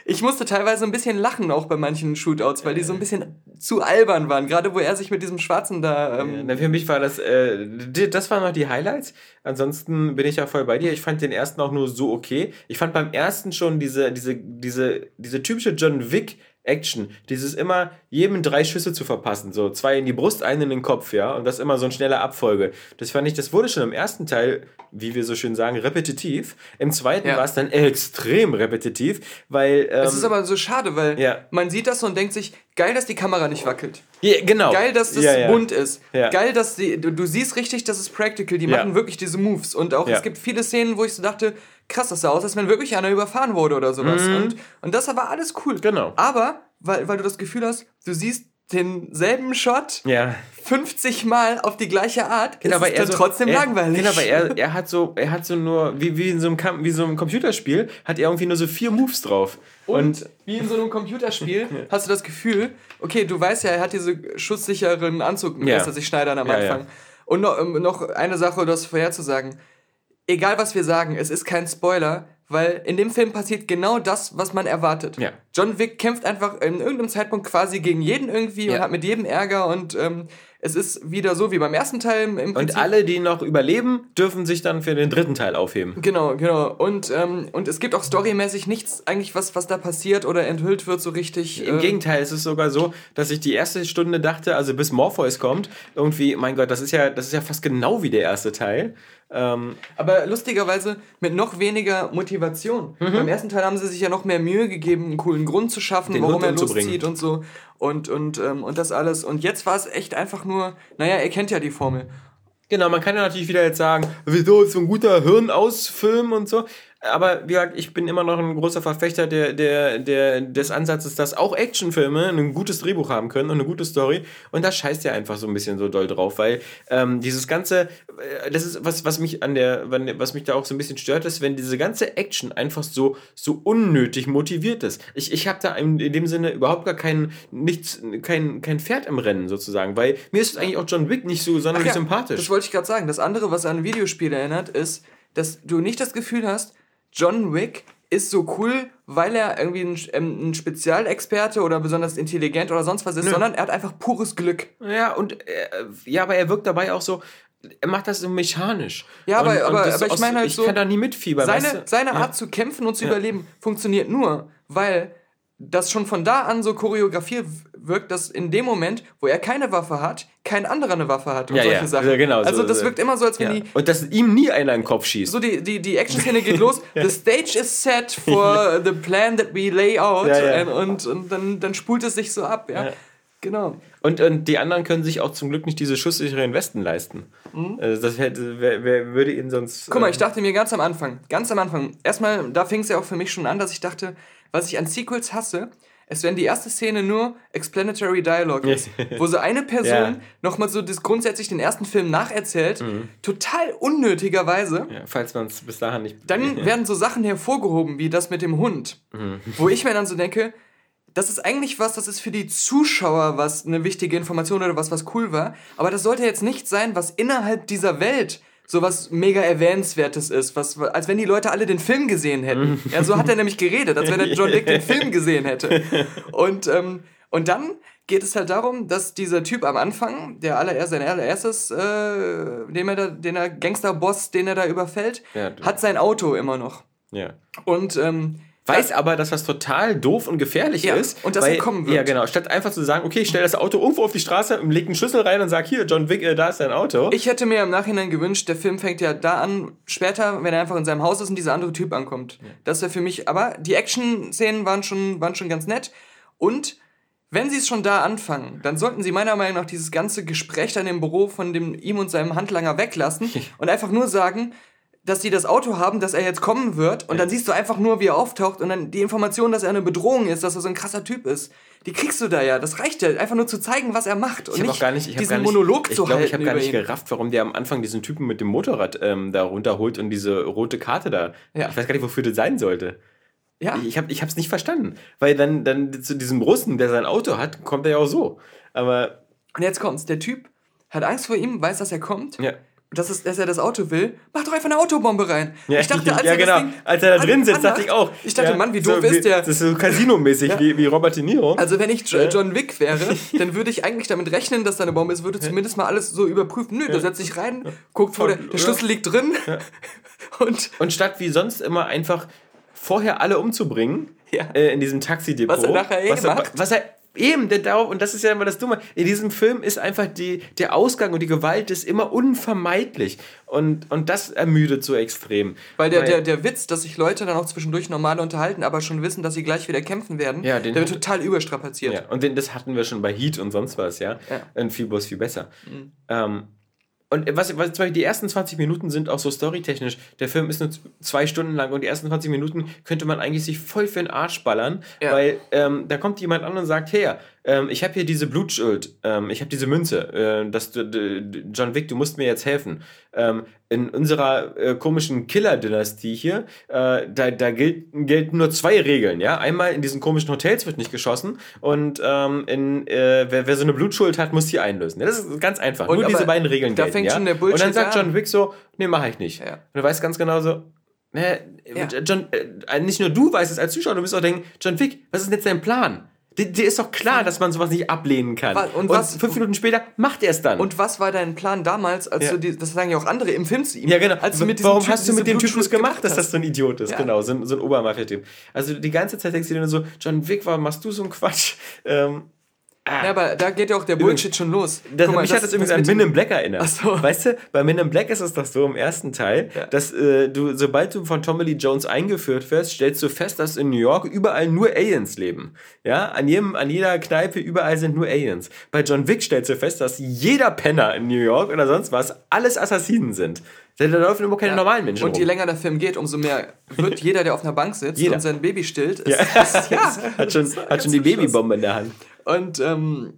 Ich musste teilweise ein bisschen lachen auch bei manchen Shootouts, weil die so ein bisschen zu albern waren, gerade wo er sich mit diesem Schwarzen da. Ähm, Na, für mich war das, äh, das waren noch die Highlights. Ansonsten bin ich ja voll bei dir. Ich fand den ersten auch nur so okay. Ich fand beim ersten schon diese, diese, diese, diese typische John Wick Action, dieses immer jedem drei Schüsse zu verpassen, so zwei in die Brust, einen in den Kopf, ja, und das immer so in schneller Abfolge. Das fand ich, das wurde schon im ersten Teil, wie wir so schön sagen, repetitiv. Im zweiten Ja. war es dann extrem repetitiv, weil ähm, es ist aber so schade, weil ja. man sieht das und denkt sich, geil, dass die Kamera nicht wackelt. ja, genau. Geil, dass das bunt ist. Ja. Geil, dass die, du, du siehst richtig, das ist practical. Die machen wirklich diese Moves. Und auch es gibt viele Szenen, wo ich so dachte, krass, das sah aus, als wenn wirklich einer überfahren wurde oder sowas. Und, und das war alles cool. Mhm. Genau. Aber, weil, weil du das Gefühl hast, du siehst denselben Shot Ja. 50 Mal auf die gleiche Art, Genau, ist es er dann so, trotzdem er, langweilig. Genau, weil er, er hat so, er hat so nur, wie, wie in so einem wie so einem Computerspiel, hat er irgendwie nur so vier Moves drauf. Und, wie in so einem Computerspiel hast du das Gefühl, okay, du weißt ja, er hat diese schusssicheren Anzug, Ja. lässt er sich schneidern am Ja, Anfang. ja. Und noch, ähm, noch eine Sache, das vorherzusagen. Egal, was wir sagen, es ist kein Spoiler, weil in dem Film passiert genau das, was man erwartet. Ja. John Wick kämpft einfach in irgendeinem Zeitpunkt quasi gegen jeden irgendwie und Ja. hat mit jedem Ärger und ähm, es ist wieder so wie beim ersten Teil im Und Prinzip. alle, die noch überleben, dürfen sich dann für den dritten Teil aufheben. Genau, genau. Und, ähm, und es gibt auch storymäßig nichts eigentlich, was, was da passiert oder enthüllt wird so richtig. Im äh, Gegenteil, es ist sogar so, dass ich die erste Stunde dachte, also bis Morpheus kommt, irgendwie, mein Gott, das ist ja, das ist ja fast genau wie der erste Teil. Ähm, Aber lustigerweise mit noch weniger Motivation. Mhm. Beim ersten Teil haben sie sich ja noch mehr Mühe gegeben, einen coolen Grund zu schaffen, Den warum Hund er loszieht und so. Und, und, ähm, und das alles. Und jetzt war es echt einfach nur, naja, ihr kennt ja die Formel. Genau, man kann ja natürlich wieder jetzt sagen, wieso ist so ein guter Hirnausfilm und so. Aber wie gesagt, ich bin immer noch ein großer Verfechter der, der, der, des Ansatzes, dass auch Actionfilme ein gutes Drehbuch haben können und eine gute Story. Und da scheißt er einfach so ein bisschen so doll drauf, weil ähm, dieses ganze, äh, das ist was, was mich an der, was mich da auch so ein bisschen stört, ist, wenn diese ganze Action einfach so, so unnötig motiviert ist. Ich, ich habe da in, in, dem Sinne überhaupt gar kein, nichts, kein, kein Pferd im Rennen sozusagen, weil mir ist eigentlich auch John Wick nicht so sonderlich ja, sympathisch. Das wollte ich gerade sagen. Das andere, was an ein Videospiel erinnert, ist, dass du nicht das Gefühl hast, John Wick ist so cool, weil er irgendwie ein, ähm, ein Spezialexperte oder besonders intelligent oder sonst was ist, Nö. sondern er hat einfach pures Glück. Ja, und äh, ja, aber er wirkt dabei auch so, er macht das so mechanisch. Ja, aber, und, aber, aber ich meine halt ich so. Ich kann da nie mitfiebern. Seine, weißt du? seine Art ja. zu kämpfen und zu ja. überleben funktioniert nur, weil das schon von da an so choreografiert wirkt, dass in dem Moment, wo er keine Waffe hat, kein anderer eine Waffe hat und ja, solche ja. Sachen. Ja, genau, also das wirkt immer so, als wenn ja. die... Und dass ihm nie einer in den Kopf schießt. So die, die, die Action-Szene geht los, the stage is set for the plan that we lay out und, und dann, dann spult es sich so ab, ja. Genau. Und, und die anderen können sich auch zum Glück nicht diese schusssicheren Westen leisten. Mhm. Also das hätte, wer, wer würde ihnen sonst... Guck mal, ich ähm, dachte mir ganz am Anfang, ganz am Anfang, erstmal, da fing es ja auch für mich schon an, dass ich dachte, was ich an Sequels hasse, es wenn die erste Szene nur Explanatory Dialogue ist, wo so eine Person ja. nochmal so das grundsätzlich den ersten Film nacherzählt, mhm. total unnötigerweise. Ja, falls man es bis dahin nicht. Dann werden so Sachen hervorgehoben, wie das mit dem Hund, mhm. wo ich mir dann so denke, das ist eigentlich was, das ist für die Zuschauer was eine wichtige Information oder was, was cool war. Aber das sollte jetzt nicht sein, was innerhalb dieser Welt sowas mega erwähnenswertes ist, was, als wenn die Leute alle den Film gesehen hätten. ja, so hat er nämlich geredet, als wenn er John Wick den Film gesehen hätte. Und, ähm, und dann geht es halt darum, dass dieser Typ am Anfang, der allererst, sein allererstes, äh, den er da, den er Gangsterboss, den er da überfällt, ja, hat sein Auto immer noch. Ja. Und ähm, weiß das, aber, dass das total doof und gefährlich ja, ist. Und weil, er kommen wird. Ja, genau. Statt einfach zu sagen, okay, ich stelle das Auto irgendwo auf die Straße, leg einen Schlüssel rein und sag, hier, John Wick, äh, da ist dein Auto. Ich hätte mir im Nachhinein gewünscht, der Film fängt ja da an, später, wenn er einfach in seinem Haus ist und dieser andere Typ ankommt. Ja. Das wäre für mich, aber die Action-Szenen waren schon, waren schon ganz nett. Und wenn sie es schon da anfangen, dann sollten sie meiner Meinung nach dieses ganze Gespräch dann im Büro von dem ihm und seinem Handlanger weglassen und einfach nur sagen, dass die das Auto haben, dass er jetzt kommen wird und ja. dann siehst du einfach nur, wie er auftaucht und dann die Information, dass er eine Bedrohung ist, dass er so ein krasser Typ ist. Die kriegst du da ja. Das reicht ja, einfach nur zu zeigen, was er macht und ich nicht, gar nicht ich diesen gar nicht, Monolog ich zu glaub, halten. Ich habe gar nicht gerafft, warum der am Anfang diesen Typen mit dem Motorrad ähm, da runterholt und diese rote Karte da. Ja. Ich weiß gar nicht, wofür das sein sollte. Ja. Ich habe es nicht verstanden, weil dann dann zu diesem Russen, der sein Auto hat, kommt er ja auch so. Aber und jetzt kommt's, der Typ hat Angst vor ihm, weiß, dass er kommt. Ja dass, es, dass er das Auto will, mach doch einfach eine Autobombe rein. Ja, ich dachte, als ja, er genau. Ding als er da drin sitzt, dachte ich auch. Ich dachte, ja, Mann, wie doof so, ist der. Das ist so Casino-mäßig, ja. wie, wie Robert De Niro. Also, wenn ich John Wick wäre, dann würde ich eigentlich damit rechnen, dass da eine Bombe ist, würde zumindest mal alles so überprüfen. Nö, da setzt sich rein, guckt, wo der, der Schlüssel liegt drin. Und, und statt wie sonst immer einfach vorher alle umzubringen, äh, in diesem Taxidepot. Was er nachher eh was er, was er Eben, der darauf, und das ist ja immer das Dumme. In diesem Film ist einfach die, der Ausgang und die Gewalt ist immer unvermeidlich. Und, und das ermüdet so extrem. Weil der, Weil, der, der Witz, dass sich Leute dann auch zwischendurch normal unterhalten, aber schon wissen, dass sie gleich wieder kämpfen werden, ja, der wird total überstrapaziert. Ja, und den, das hatten wir schon bei Heat und sonst was, ja. ja. Und viel bloß viel besser. Mhm. Ähm, und was, was die ersten 20 Minuten sind auch so storytechnisch. Der Film ist nur zwei Stunden lang und die ersten 20 Minuten könnte man eigentlich sich voll für den Arsch ballern, ja. weil ähm, da kommt jemand an und sagt, her, ähm, ich habe hier diese Blutschuld, ähm, ich habe diese Münze, äh, dass du, John Wick, du musst mir jetzt helfen. Ähm, in unserer äh, komischen Killer-Dynastie hier, äh, da, da gilt, gelten nur zwei Regeln, ja. Einmal in diesen komischen Hotels wird nicht geschossen und ähm, in, äh, wer, wer, so eine Blutschuld hat, muss die einlösen. Ja, das ist ganz einfach. Und nur diese beiden Regeln da gelten, fängt ja? schon der Bullshit Und dann sagt John Wick so, nee, mache ich nicht. Ja. Und du weißt ganz genau so. John, äh, nicht nur du weißt es als Zuschauer, du musst auch denken, John Wick, was ist denn jetzt dein Plan? Dir ist doch klar, dass man sowas nicht ablehnen kann. Und, was, und fünf Minuten später macht er es dann. Und was war dein Plan damals, als ja. du die, das sagen ja auch andere im Film zu ihm. Ja, genau. Als du mit Warum typ, hast du mit dem Typen gemacht, dass das so ein Idiot ist? Ja. Genau, so ein, so ein Obermafia-Typ. Also die ganze Zeit denkst du dir nur so, John Wick, warum machst du so einen Quatsch? Ähm, Ja, aber da geht ja auch der Bullshit schon los. Das, mal, mich hat das übrigens an Men dem- in Black erinnert. So. Weißt du, bei Men in Black ist es doch so im ersten Teil, Ja. dass äh, du, sobald du von Tommy Lee Jones eingeführt wirst, stellst du fest, dass in New York überall nur Aliens leben. Ja, an, jedem, an jeder Kneipe überall sind nur Aliens. Bei John Wick stellst du fest, dass jeder Penner in New York oder sonst was alles Assassinen sind. Da da laufen immer keine normalen Menschen Und je rum. länger der Film geht, umso mehr wird jeder, der auf einer Bank sitzt und sein Baby stillt. Ist, Ja. Ist, ja. hat schon, hat schon die Babybombe in der Hand. Und ähm,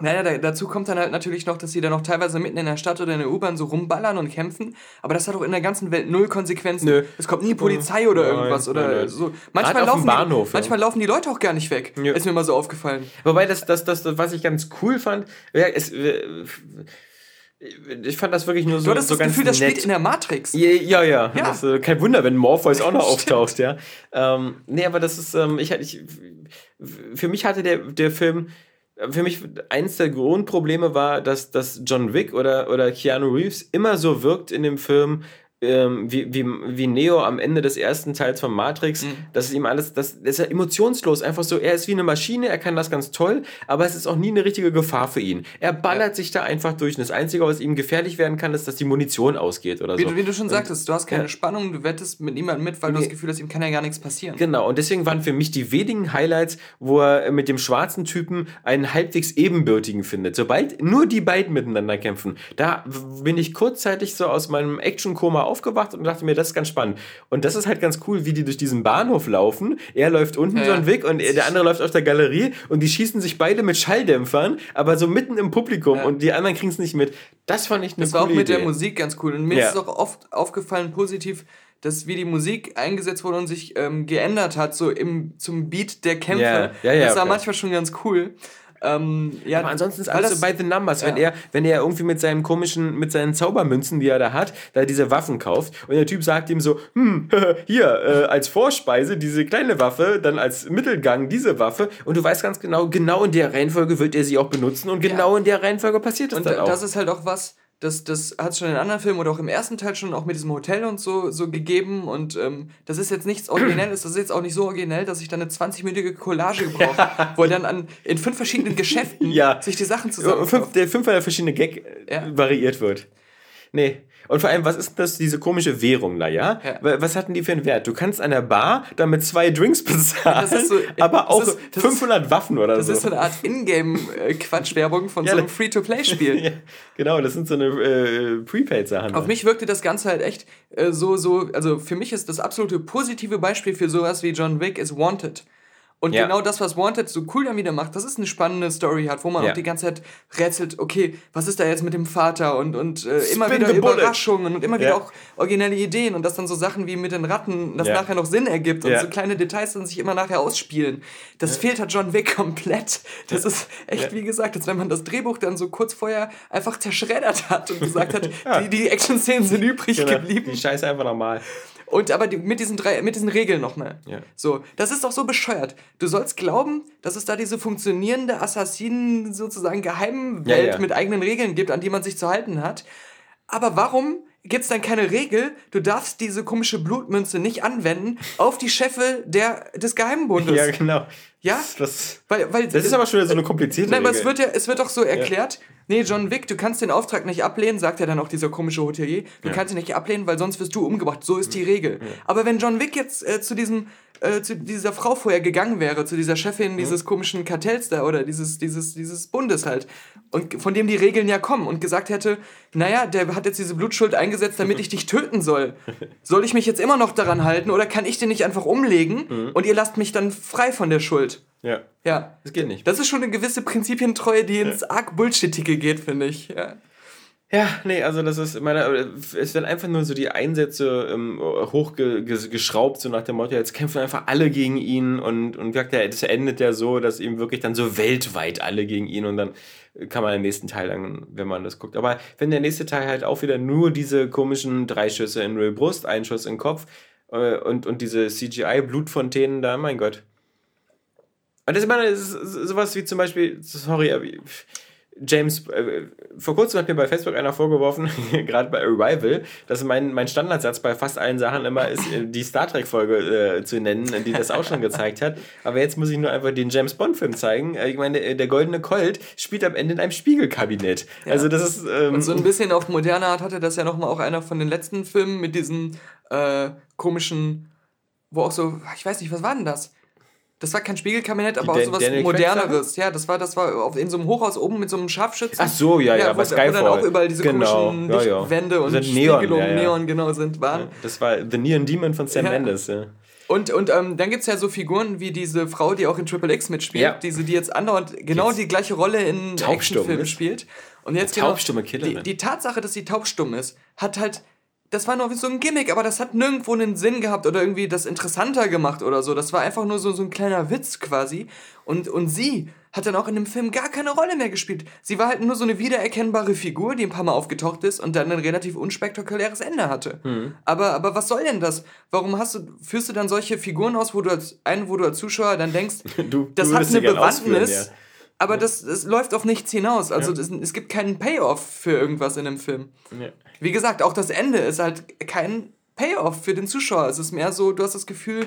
naja, da, dazu kommt dann halt natürlich noch, dass sie dann noch teilweise mitten in der Stadt oder in der U-Bahn so rumballern und kämpfen. Aber das hat auch in der ganzen Welt null Konsequenzen. Nö. Es kommt nie Polizei oder Nein, irgendwas oder nein, nein. so. Manchmal laufen, Bahnhof, die, ja. manchmal laufen die Leute auch gar nicht weg. Ja. Ist mir mal so aufgefallen. Wobei das, das, das, das, was ich ganz cool fand, ja, es, äh, ich fand das wirklich nur so, Du hattest so das ganz Gefühl, das nett. spielt in der Matrix. Ja, ja. ja. Ja. Das, äh, kein Wunder, wenn Morpheus auch noch auftaucht, ja. Ähm, nee, aber das ist, ähm, ich, ich, für mich hatte der, der Film, für mich eins der Grundprobleme war, dass, dass John Wick oder, oder Keanu Reeves immer so wirkt in dem Film, ähm, wie, wie, wie Neo am Ende des ersten Teils von Matrix, Mhm. das ist ihm alles, das, das ist ja emotionslos, einfach so, er ist wie eine Maschine, er kann das ganz toll, aber es ist auch nie eine richtige Gefahr für ihn. Er ballert sich da einfach durch und das Einzige, was ihm gefährlich werden kann, ist, dass die Munition ausgeht oder Wie, so. du, wie du schon sagtest, du hast keine ja. Spannung, du wettest mit niemandem mit, weil du Nee. das Gefühl hast, ihm kann ja gar nichts passieren. Genau, und deswegen waren für mich die wenigen Highlights, wo er mit dem schwarzen Typen einen halbwegs ebenbürtigen findet. Sobald nur die beiden miteinander kämpfen, da bin ich kurzzeitig so aus meinem Action-Koma aufgewacht und dachte mir, das ist ganz spannend. Und das ist halt ganz cool, wie die durch diesen Bahnhof laufen. Er läuft unten, Ja. John Wick, und er- der andere läuft auf der Galerie und die schießen sich beide mit Schalldämpfern, aber so mitten im Publikum Ja. und die anderen kriegen es nicht mit. Das fand ich eine Das war auch coole mit Idee. der Musik ganz cool. Und mir Ja. ist es auch oft aufgefallen, positiv, dass wie die Musik eingesetzt wurde und sich ähm, geändert hat, so im, zum Beat der Kämpfe. Ja, ja, ja, das war klar. manchmal schon ganz cool. Ähm, ja, Aber ansonsten ist alles so by the numbers. Wenn, ja. er, wenn er irgendwie mit seinen komischen, mit seinen Zaubermünzen, die er da hat, da diese Waffen kauft und der Typ sagt ihm so, hm, hier, äh, als Vorspeise diese kleine Waffe, dann als Mittelgang diese Waffe und du weißt ganz genau, genau in der Reihenfolge wird er sie auch benutzen und genau in der Reihenfolge passiert es Und dann da- auch. das ist halt auch was, das, das hat es schon in anderen Filmen oder auch im ersten Teil schon auch mit diesem Hotel und so, so gegeben. Und ähm, das ist jetzt nichts Originelles. Das ist jetzt auch nicht so originell, dass ich dann eine 20-minütige Collage gebrauche, wo er dann an, in fünf verschiedenen Geschäften Ja. sich die Sachen Ja, zusammen. fünf, der fünfmal verschiedene Gag äh, Ja. variiert wird. Nee. Und vor allem, was ist das, diese komische Währung da, ja? Ja. Wa- Was hatten die für einen Wert? Du kannst an der Bar damit zwei Drinks bezahlen, Das so- aber das auch ist- das ist- 500 Waffen oder Das so. ist so eine Art Ingame-Quatschwerbung von Ja, so einem das- Free-to-Play-Spiel. ja, genau, das sind so eine äh, Prepaid-Sachen. Auf mich wirkte das Ganze halt echt äh, so, so, also für mich ist das absolute positive Beispiel für sowas wie John Wick ist Wanted. Und Ja. genau das, was Wanted so cool dann wieder macht, das ist eine spannende Story hat, wo man Ja. auch die ganze Zeit rätselt, okay, was ist da jetzt mit dem Vater und, und äh, immer wieder. Überraschungen und immer wieder Ja. auch originelle Ideen und dass dann so Sachen wie mit den Ratten das nachher noch Sinn ergibt und so kleine Details dann sich immer nachher ausspielen. Das fehlt halt John Wick komplett. Das ist echt, wie gesagt, als wenn man das Drehbuch dann so kurz vorher einfach zerschreddert hat und gesagt hat, die, die Action-Szenen sind übrig Genau, geblieben. Die Scheiße einfach nochmal. Und aber die, mit diesen drei, mit diesen Regeln nochmal. Ja. So, das ist doch so bescheuert. Du sollst glauben, dass es da diese funktionierende Assassinen sozusagen Geheimwelt Ja, ja. mit eigenen Regeln gibt, an die man sich zu halten hat. Aber warum gibt es dann keine Regel? Du darfst diese komische Blutmünze nicht anwenden auf die Chefe der, des Geheimbundes. Ja, genau. Ja? Das, Weil, weil, das ist aber schon wieder so eine komplizierte Nein, aber es Regel. wird ja, es wird doch so erklärt, nee, John Wick, du kannst den Auftrag nicht ablehnen, sagt ja dann auch dieser komische Hotelier, du kannst ihn nicht ablehnen, weil sonst wirst du umgebracht. So ist die Regel. Aber wenn John Wick jetzt äh, zu diesem, äh, zu dieser Frau vorher gegangen wäre, zu dieser Chefin dieses komischen Kartells da oder dieses, dieses, dieses Bundes halt, und von dem die Regeln ja kommen und gesagt hätte, naja, der hat jetzt diese Blutschuld eingesetzt, damit ich dich töten soll. Soll ich mich jetzt immer noch daran halten oder kann ich den nicht einfach umlegen und ihr lasst mich dann frei von der Schuld? ja, Ja. das geht nicht. Das ist schon eine gewisse Prinzipientreue, die ins arg Bullshittige geht, finde ich. Ja. Ja, nee, also das ist, meine, es werden einfach nur so die Einsätze ähm, hochgeschraubt, so nach dem Motto, jetzt kämpfen einfach alle gegen ihn und, und gesagt, ja, das endet ja so, dass eben wirklich dann so weltweit alle gegen ihn und dann kann man den nächsten Teil dann, wenn man das guckt. Aber wenn der nächste Teil halt auch wieder nur diese komischen drei Schüsse in die Brust, ein Schuss in den Kopf äh, und, und diese CGI-Blutfontänen da, mein Gott. Und das, ich meine, das ist sowas wie zum Beispiel, sorry, James, äh, vor kurzem hat mir bei Facebook einer vorgeworfen, gerade bei Arrival, dass mein, mein Standardsatz bei fast allen Sachen immer ist, äh, die Star Trek-Folge äh, zu nennen, die das auch schon gezeigt hat. Aber jetzt muss ich nur einfach den James Bond-Film zeigen. Äh, ich meine, äh, der Goldene Colt spielt am Ende in einem Spiegelkabinett. Ja. Also das ist. Ähm, Und so ein bisschen auf moderne Art hatte das ja nochmal auch einer von den letzten Filmen mit diesen äh, komischen, wo auch so, ich weiß nicht, was war denn das? Das war kein Spiegelkabinett, aber auch sowas Daniel moderneres. Ja, das war, das war in so einem Hochhaus oben mit so einem Scharfschützen. Ach so, ja, ja, ja was geil. Wo dann auch überall diese genau. komischen ja, ja. Wände und Spiegelungen, Neon, ja, Neon, genau, sind, waren. Das war The Neon Demon von Sam Mendes, ja. Und, und ähm, dann gibt es ja so Figuren wie diese Frau, die auch in Triple X mitspielt, ja. diese, die jetzt andauernd genau jetzt die gleiche Rolle in Actionfilmen spielt. Und jetzt genau, taubstumme Killerin. Die, die Tatsache, dass sie taubstumm ist, hat halt das war nur so ein Gimmick, aber das hat nirgendwo einen Sinn gehabt oder irgendwie das interessanter gemacht oder so. Das war einfach nur so, so ein kleiner Witz quasi. Und, und sie hat dann auch in dem Film gar keine Rolle mehr gespielt. Sie war halt nur so eine wiedererkennbare Figur, die ein paar Mal aufgetaucht ist und dann ein relativ unspektakuläres Ende hatte. Mhm. Aber, aber was soll denn das? Warum hast du, führst du dann solche Figuren aus, wo du als einen, wo du als Zuschauer dann denkst, du, das du hat eine Bewandtnis, ja. aber ja. das, das läuft auf nichts hinaus. Also ja. das, es gibt keinen Payoff für irgendwas in dem Film. Ja. Wie gesagt, auch das Ende ist halt kein Payoff für den Zuschauer. Es ist mehr so, du hast das Gefühl,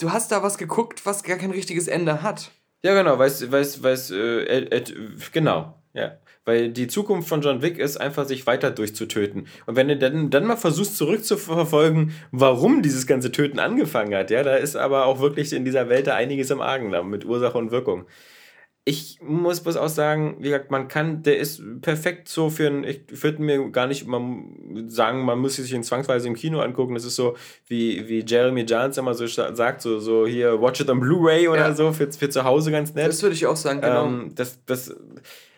du hast da was geguckt, was gar kein richtiges Ende hat. Ja, genau, weißt, weißt, weißt, äh, äh, äh, genau, ja. Weil die Zukunft von John Wick ist einfach, sich weiter durchzutöten. Und wenn du dann, dann mal versuchst zurückzuverfolgen, warum dieses ganze Töten angefangen hat, ja, da ist aber auch wirklich in dieser Welt da einiges im Argen da mit Ursache und Wirkung ich muss bloß auch sagen, wie gesagt, man kann, der ist perfekt so für ein, ich würde mir gar nicht man sagen, man muss sich ihn zwangsweise im Kino angucken. Das ist so, wie, wie Jeremy Johns immer so sagt, so, so hier, watch it on Blu-ray oder ja. so, für, für zu Hause ganz nett. Das würde ich auch sagen, genau. Ähm, das, das,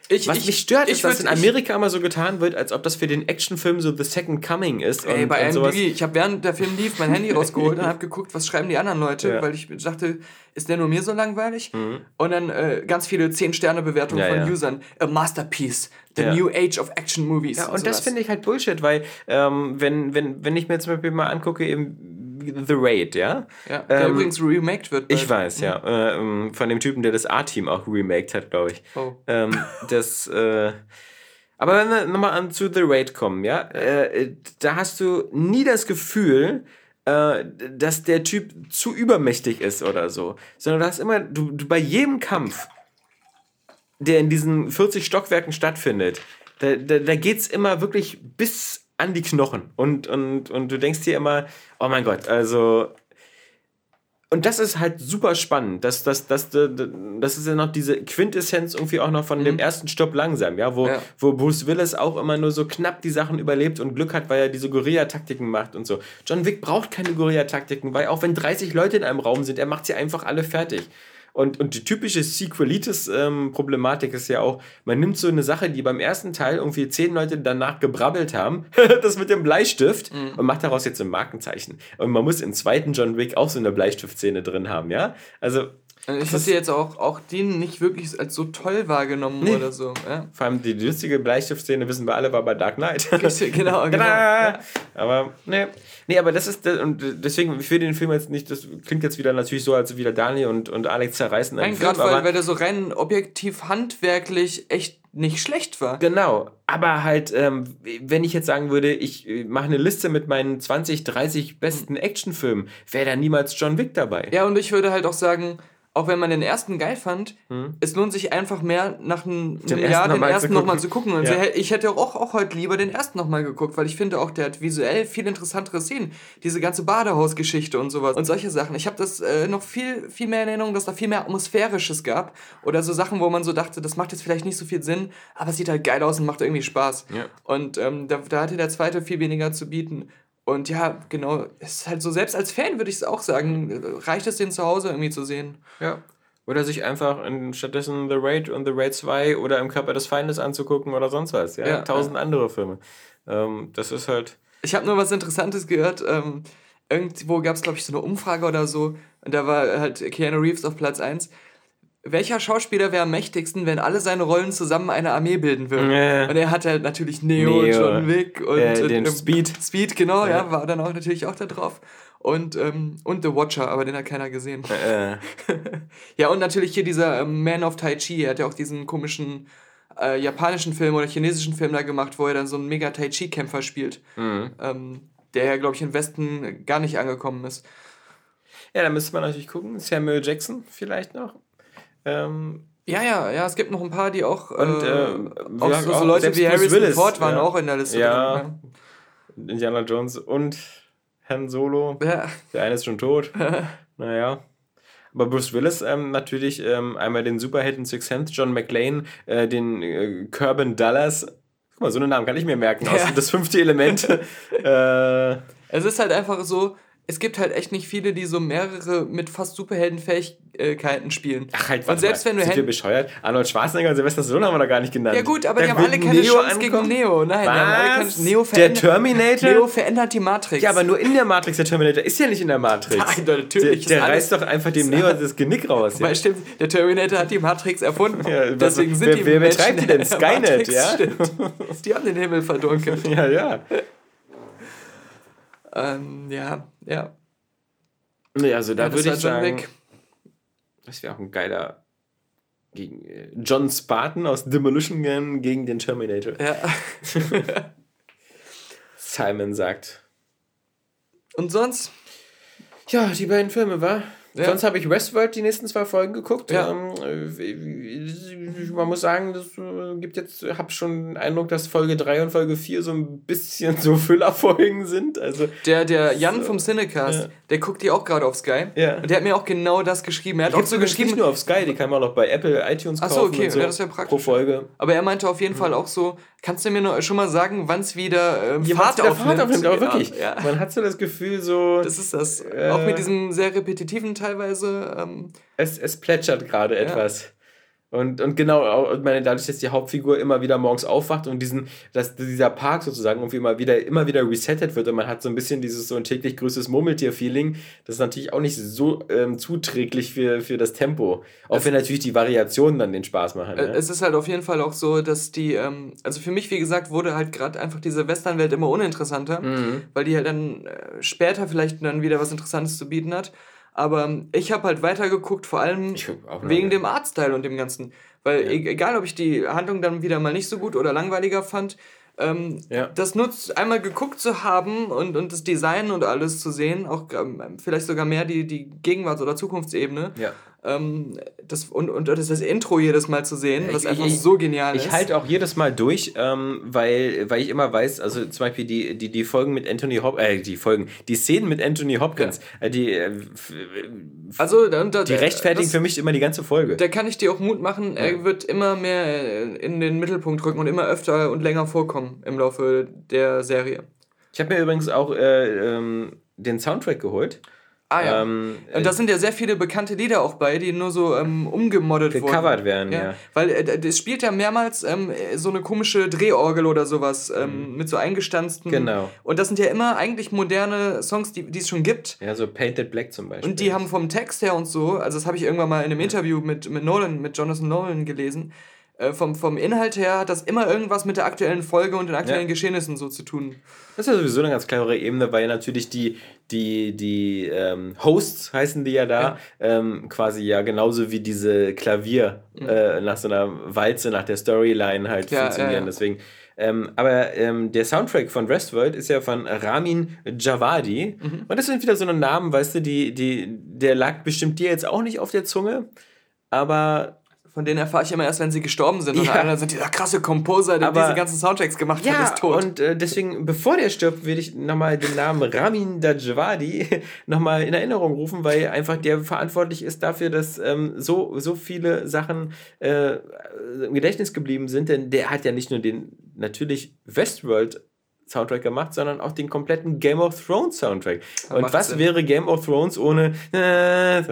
ich, Was ich, mich stört, ist, dass in Amerika immer so getan wird, als ob das für den Actionfilm so The Second Coming ist. Ey, und, bei und IMDb, ich habe während der Film lief mein Handy rausgeholt und habe geguckt, was schreiben die anderen Leute, ja. weil ich dachte, ist der nur mir so langweilig? Mhm. Und dann äh, ganz viele 10-Sterne-Bewertungen ja, von ja. Usern. A Masterpiece, The New Age of Action Movies. Ja, und, und das finde ich halt Bullshit, weil ähm, wenn, wenn, wenn ich mir zum Beispiel mal angucke, eben The Raid, ja? Ja, der ähm, übrigens remaked wird. Ich weiß, ja. Äh, ähm, von dem Typen, der das A-Team auch remaked hat, glaube ich. Oh. Ähm, das, äh, aber wenn wir nochmal an zu The Raid kommen, ja, äh, da hast du nie das Gefühl, äh, dass der Typ zu übermächtig ist oder so, sondern du hast immer, du, du bei jedem Kampf, der in diesen 40 Stockwerken stattfindet, da, da, da geht es immer wirklich bis an die Knochen. Und, und, und du denkst dir immer, oh mein Gott, also. Und das ist halt super spannend. Das, das, das, das, das ist ja noch diese Quintessenz irgendwie auch noch von mhm. dem ersten Stopp langsam, ja, wo, ja. wo Bruce Willis auch immer nur so knapp die Sachen überlebt und Glück hat, weil er diese Guerilla-Taktiken macht und so. John Wick braucht keine Guerilla-Taktiken, weil auch wenn 30 Leute in einem Raum sind, er macht sie einfach alle fertig. Und, und die typische Sequelitis-Problematik ähm, ist ja auch, man nimmt so eine Sache, die beim ersten Teil irgendwie zehn Leute danach gebrabbelt haben, das mit dem Bleistift, mhm. und macht daraus jetzt ein Markenzeichen. Und man muss im zweiten John Wick auch so eine Bleistiftszene drin haben, ja? Also, also ich hatte jetzt auch, auch den nicht wirklich als so toll wahrgenommen nee. oder so. Ja. Vor allem die lustige Bleistiftszene, wissen wir alle, war bei Dark Knight. genau, genau. ja. Aber, ne. Nee, aber das ist, und deswegen, für den Film jetzt nicht, das klingt jetzt wieder natürlich so, als wieder Daniel und, und Alex zerreißen. Nein, gerade weil, weil der so rein objektiv handwerklich echt nicht schlecht war. Genau, aber halt, ähm, wenn ich jetzt sagen würde, ich äh, mache eine Liste mit meinen 20, 30 besten Actionfilmen, wäre da niemals John Wick dabei. Ja, und ich würde halt auch sagen, auch wenn man den ersten geil fand, hm. es lohnt sich einfach mehr, nach einem Jahr den ersten nochmal zu gucken. Und ja. ich hätte auch, auch heute lieber den ersten nochmal geguckt, weil ich finde auch, der hat visuell viel interessantere Szenen. Diese ganze Badehausgeschichte und sowas und solche Sachen. Ich habe das äh, noch viel, viel mehr in Erinnerung, dass da viel mehr Atmosphärisches gab. Oder so Sachen, wo man so dachte, das macht jetzt vielleicht nicht so viel Sinn, aber es sieht halt geil aus und macht irgendwie Spaß. Ja. Und ähm, da, da hatte der zweite viel weniger zu bieten. Und ja, genau, es ist halt so, selbst als Fan würde ich es auch sagen, reicht es den zu Hause irgendwie zu sehen. Ja. Oder sich einfach in, stattdessen The Raid und The Raid 2 oder im Körper des Feindes anzugucken oder sonst was. Ja, ja tausend ja. andere Filme. Ähm, das ist halt. Ich habe nur was Interessantes gehört. Ähm, irgendwo gab es, glaube ich, so eine Umfrage oder so. Und da war halt Keanu Reeves auf Platz 1 welcher Schauspieler wäre am mächtigsten, wenn alle seine Rollen zusammen eine Armee bilden würden? Ja. Und er hatte halt natürlich Neo, Neo. John Wick und, äh, den und, Speed. Speed, genau, ja. ja. war dann auch natürlich auch da drauf. Und, ähm, und The Watcher, aber den hat keiner gesehen. Äh. ja, und natürlich hier dieser ähm, Man of Tai Chi, er hat ja auch diesen komischen äh, japanischen Film oder chinesischen Film da gemacht, wo er dann so einen mega Tai Chi-Kämpfer spielt. Ähm, der ja, glaube ich, im Westen gar nicht angekommen ist. Ja, da müsste man natürlich gucken. Samuel Jackson vielleicht noch. Ähm, Ja, ja, ja, es gibt noch ein paar, die auch, Und, äh, äh, auch ja, so, so auch Leute wie Harrison Willis, Ford waren ja. auch in der Liste Ja. drin. Indiana Jones und Han Solo. Ja. Der eine ist schon tot. naja. Aber Bruce Willis ähm, natürlich ähm, einmal den Superheld in Sixth Sense, John McClane, äh, den äh, Kerbin Dallas. Guck mal, so einen Namen kann ich mir merken. Aus Ja. das fünfte Element. äh, Es ist halt einfach so, es gibt halt echt nicht viele, die so mehrere mit fast Superheldenfähigkeiten spielen. ach halt, Und selbst mal, wenn du sind wir bescheuert? Arnold Schwarzenegger und Sylvester Stallone haben wir noch gar nicht genannt. Ja gut, aber Da die haben alle keine Neo Chance gegen ankommen? Neo. Nein, alle keine Was? Neo Der Terminator? Neo verändert die Matrix. Ja, aber nur in der Matrix. Der Terminator ist ja nicht in der Matrix. Nein, natürlich, Der, der reißt doch einfach dem Neo das Genick raus. Ja? Weil stimmt, der Terminator hat die Matrix erfunden. Ja, was- Deswegen sind wer- die wer Menschen betreibt die denn? Skynet, Matrix, ja? Stimmt. Die haben den Himmel verdunkelt. ja, ja. Ähm, ja, ja. Nee, also da Ja, würde ich sagen, Wick. das wäre auch ein geiler gegen äh, John Spartan aus Demolition Man gegen den Terminator. ja. Simon sagt. Und sonst? Ja, die beiden Filme, war. Ja. Sonst habe ich Westworld die nächsten zwei Folgen geguckt. Ja. Ähm, äh, man muss sagen, das äh, gibt jetzt, habe schon den Eindruck, dass Folge 3 und Folge 4 so ein bisschen so Füllerfolgen sind. Also, Der, der Jan So. vom Cinecast, Ja. der guckt die auch gerade auf Sky. Ja. Und der hat mir auch genau das geschrieben. Er hat auch so geschrieben, nicht nur auf Sky, die kann man auch noch bei Apple, iTunes Ach kaufen. so, okay, so ja, das ist ja praktisch. Pro Folge. aber er meinte auf jeden Fall auch so, kannst du mir nur schon mal sagen, wann es wieder ähm, Fahrt, wieder aufnimmt? aufnimmt, aber Ja, wirklich. Ja. Man hat so das Gefühl, so, Das ist das. Äh. auch mit diesem sehr repetitiven teilweise. Ähm, es, es plätschert gerade etwas. Und, und genau, ich meine, dadurch, dass die Hauptfigur immer wieder morgens aufwacht und diesen, dass dieser Park sozusagen irgendwie immer wieder, immer wieder resettet wird und man hat so ein bisschen dieses so ein täglich größtes Murmeltier-Feeling, das ist natürlich auch nicht so ähm, zuträglich für, für das Tempo. Auch wenn natürlich die Variationen dann den Spaß machen. Äh, Ne? Es ist halt auf jeden Fall auch so, dass die, ähm, also für mich, wie gesagt, wurde halt gerade einfach diese Westernwelt immer uninteressanter, Mhm. weil die halt dann äh, später vielleicht dann wieder was Interessantes zu bieten hat. Aber ich habe halt weitergeguckt, vor allem wegen ja. dem Artstyle und dem Ganzen. Weil e egal, ob ich die Handlung dann wieder mal nicht so gut oder langweiliger fand, ähm, Ja. das nutzt, einmal geguckt zu haben und, und das Design und alles zu sehen, auch ähm, vielleicht sogar mehr die, die Gegenwarts- oder Zukunftsebene. Ja. Ähm, das, und, und das, das Intro jedes Mal zu sehen, was Ich- einfach ich- so genial Ich ist. halte auch jedes Mal durch, ähm, weil, weil ich immer weiß, also zum Beispiel die, die, die Folgen mit Anthony Hopkins, äh, die Folgen, die Szenen mit Anthony Hopkins, äh, die, äh, also, da, da, die rechtfertigen das, für mich immer die ganze Folge. Da kann ich dir auch Mut machen, er wird immer mehr äh, in den Mittelpunkt rücken und immer öfter und länger vorkommen im Laufe der Serie. Ich habe mir übrigens auch äh, ähm, den Soundtrack geholt. Ah ja. Ähm, und da sind ja sehr viele bekannte Lieder auch bei, die nur so ähm, umgemoddet wurden. gecovert werden, ja. Weil äh, das spielt ja mehrmals ähm, so eine komische Drehorgel oder sowas ähm, mit so eingestanzten. Mhm. Genau. Und das sind ja immer eigentlich moderne Songs, die die es schon gibt. Ja, so Painted Black zum Beispiel. Und die haben vom Text her und so, also das habe ich irgendwann mal in Mhm. einem Interview mit, mit Nolan, mit Jonathan Nolan gelesen. Äh, vom, vom Inhalt her hat das immer irgendwas mit der aktuellen Folge und den aktuellen Ja. Geschehnissen so zu tun. Das ist ja sowieso eine ganz klare Ebene, weil natürlich die, die, die ähm, Hosts heißen die ja da, Ähm, quasi ja genauso wie diese Klavier äh, nach so einer Walze, nach der Storyline halt Ja, funktionieren. ja, ja. Deswegen. Ähm, aber ähm, der Soundtrack von Westworld ist ja von Ramin Javadi. Mhm. Und das sind wieder so eine Namen, weißt du, die, die, der lag bestimmt dir jetzt auch nicht auf der Zunge. Aber Von denen erfahre ich immer erst, wenn sie gestorben sind. Und Ja. einer sind dieser krasse Komposer, der Aber- diese ganzen Soundtracks gemacht hat, Ja, ist tot. und äh, deswegen, bevor der stirbt, will ich nochmal den Namen Ramin Dajwadi nochmal in Erinnerung rufen, weil einfach der verantwortlich ist dafür, dass ähm, so, so viele Sachen äh, im Gedächtnis geblieben sind, denn der hat ja nicht nur den natürlich Westworld Soundtrack gemacht, sondern auch den kompletten Game of Thrones Soundtrack. Und macht was Sinn. wäre Game of Thrones ohne Was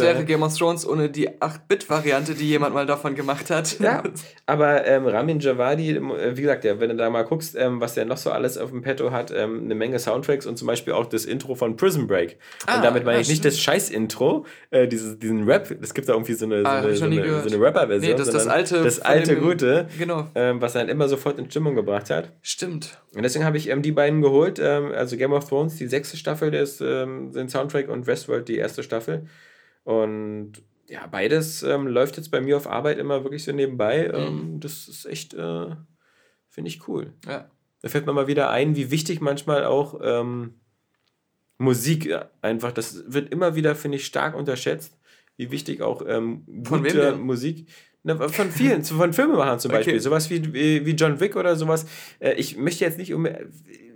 wäre Game of Thrones ohne die 8-Bit-Variante, die jemand mal davon gemacht hat? Ja, aber ähm, Ramin Javadi, äh, wie gesagt, ja, wenn du da mal guckst, ähm, was der noch so alles auf dem Petto hat, ähm, eine Menge Soundtracks und zum Beispiel auch das Intro von Prison Break. Ah, und damit meine ich nicht das Scheiß-Intro, äh, dieses, diesen Rap, es gibt da irgendwie so eine, so Ah, eine, so eine, so eine Rapper-Version. Nee, das das alte Das alte dem- Gute, Genau. ähm, was einen immer sofort in Stimmung gebracht hat. Stimmt. Und deswegen habe ich ähm, die beiden geholt, ähm, also Game of Thrones, die sechste Staffel, des, ähm, den Soundtrack und Westworld, die erste Staffel. Und ja, beides ähm, läuft jetzt bei mir auf Arbeit immer wirklich so nebenbei. Ähm, das ist echt, äh, finde ich cool. Ja. Da fällt mir mal wieder ein, wie wichtig manchmal auch ähm, Musik äh, einfach, das wird immer wieder, finde ich, stark unterschätzt, wie wichtig auch gute? Musik. Na, von vielen, von Filmemachern zum Okay. Beispiel. Sowas wie, wie wie John Wick oder sowas. Äh, Ich möchte jetzt nicht um.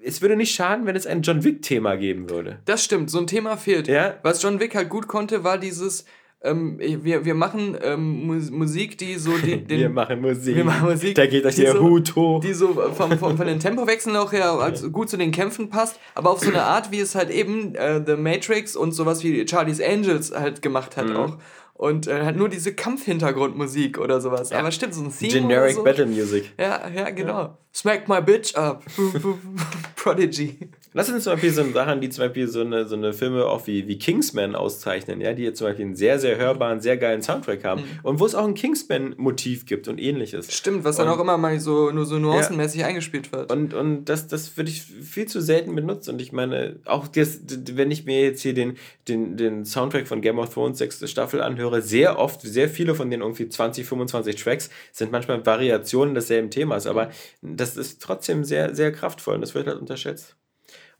Es würde nicht schaden, wenn es ein John Wick-Thema geben würde. Das stimmt, so ein Thema fehlt. Ja. Was John Wick halt gut konnte, war dieses, ähm, wir, wir machen ähm, Mus- Musik, die so die, den, wir machen Musik. wir machen Musik, Da geht euch der so- Hut hoch. die so vom, vom, von den Tempowechseln auch her als gut zu den Kämpfen passt, aber auf so eine Art, wie es halt eben äh, The Matrix und sowas wie Charlie's Angels halt gemacht Mhm. hat auch. Und äh, halt nur diese Kampfhintergrundmusik oder sowas. Aber stimmt, so ein Theme Generic so. Battle Music. Ja, ja, genau. Smack my bitch up. Prodigy. Das sind zum Beispiel so Sachen, die zum Beispiel so eine, so eine Filme auch wie, wie Kingsman auszeichnen, ja, die jetzt zum Beispiel einen sehr, sehr hörbaren, sehr geilen Soundtrack haben und wo es auch ein Kingsman-Motiv gibt und ähnliches. Stimmt, was dann Und- auch immer mal so nur so nuancenmäßig eingespielt wird. Und, und das, das würde ich viel zu selten benutzen. Und ich meine, auch das, wenn ich mir jetzt hier den, den, den Soundtrack von Game of Thrones sechste Staffel anhöre, sehr oft, sehr viele von den irgendwie 20, 25 Tracks sind manchmal Variationen desselben Themas. Aber das ist trotzdem sehr, sehr kraftvoll und das wird halt unterschätzt.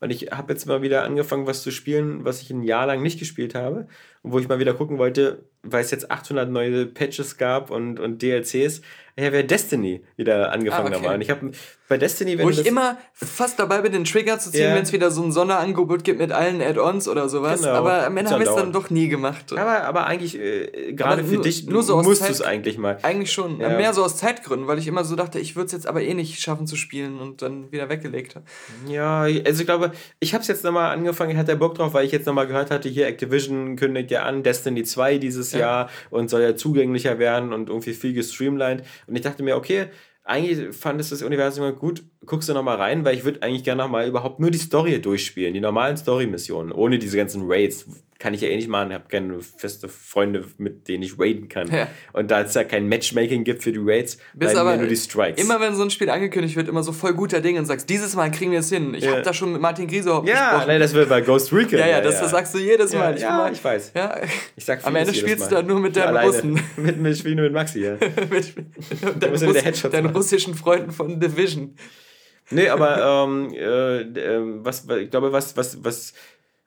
Und ich habe jetzt mal wieder angefangen, was zu spielen, was ich ein Jahr lang nicht gespielt habe. Wo ich mal wieder gucken wollte, weil es jetzt 800 neue Patches gab und, und DLCs. Ich habe ja Destiny wieder angefangen Ah, okay. ich habe bei Destiny, wenn Wo ich immer fast dabei bin, den Trigger zu ziehen, Ja. wenn es wieder so ein Sonderangebot gibt mit allen Add-ons oder sowas. Genau. Aber am Ende habe ich es dann doch nie gemacht. Aber, aber eigentlich, äh, gerade für nur- dich, nur so musst du es eigentlich mal. Eigentlich schon. Ja. Mehr so aus Zeitgründen, weil ich immer so dachte, ich würde es jetzt aber eh nicht schaffen zu spielen und dann wieder weggelegt habe. Ja, also ich glaube, ich habe es jetzt nochmal angefangen, ich hatte Bock drauf, weil ich jetzt nochmal gehört hatte, hier Activision kündigt ja an, Destiny 2 dieses Ja. Jahr und soll ja zugänglicher werden und irgendwie viel gestreamlined. Und ich dachte mir, okay, eigentlich fandest du das Universum immer gut, guckst du nochmal rein, weil ich würde eigentlich gerne nochmal überhaupt nur die Story durchspielen, die normalen Story-Missionen, ohne diese ganzen Raids. Kann ich ja eh nicht machen, ich habe keine feste Freunde, mit denen ich raiden kann. Ja. Und da es ja kein Matchmaking gibt für die Raids, Bis bleiben aber nur die Strikes. immer wenn so ein Spiel angekündigt wird, immer so voll guter Ding und sagst, dieses Mal kriegen wir es hin. Ich Ja. habe da schon mit Martin Griesehaupt ja, gesprochen. nein, das wird bei Ghost Recon. ja, ja, das, das sagst du jedes Ja, Mal. Ich, ja, mal, ich weiß. ja. Ich sag Am Ende spielst du Mal. da nur mit Alleine. Russen. mit, mit, nur mit Maxi, ja. mit, mit deinen, Russ, deinen russischen Freunden von Division. Nee, aber ähm, äh, ähm, was, ich glaube, was, was, was,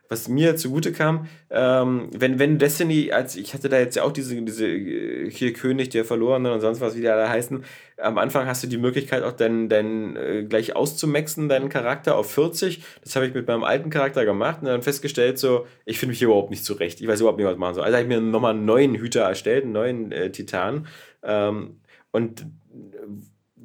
was mir zugute kam, ähm, wenn, wenn Destiny, als ich hatte da jetzt ja auch diese, diese äh, hier König der Verlorenen und sonst was, wie die alle heißen, am Anfang hast du die Möglichkeit auch deinen, deinen äh, gleich auszumaxen, deinen Charakter auf 40. Das habe ich mit meinem alten Charakter gemacht und dann festgestellt, so, ich finde mich hier überhaupt nicht zurecht. Ich weiß überhaupt nicht, was ich machen soll. Also habe ich mir nochmal einen neuen Hüter erstellt, einen neuen äh, Titan. Ähm, und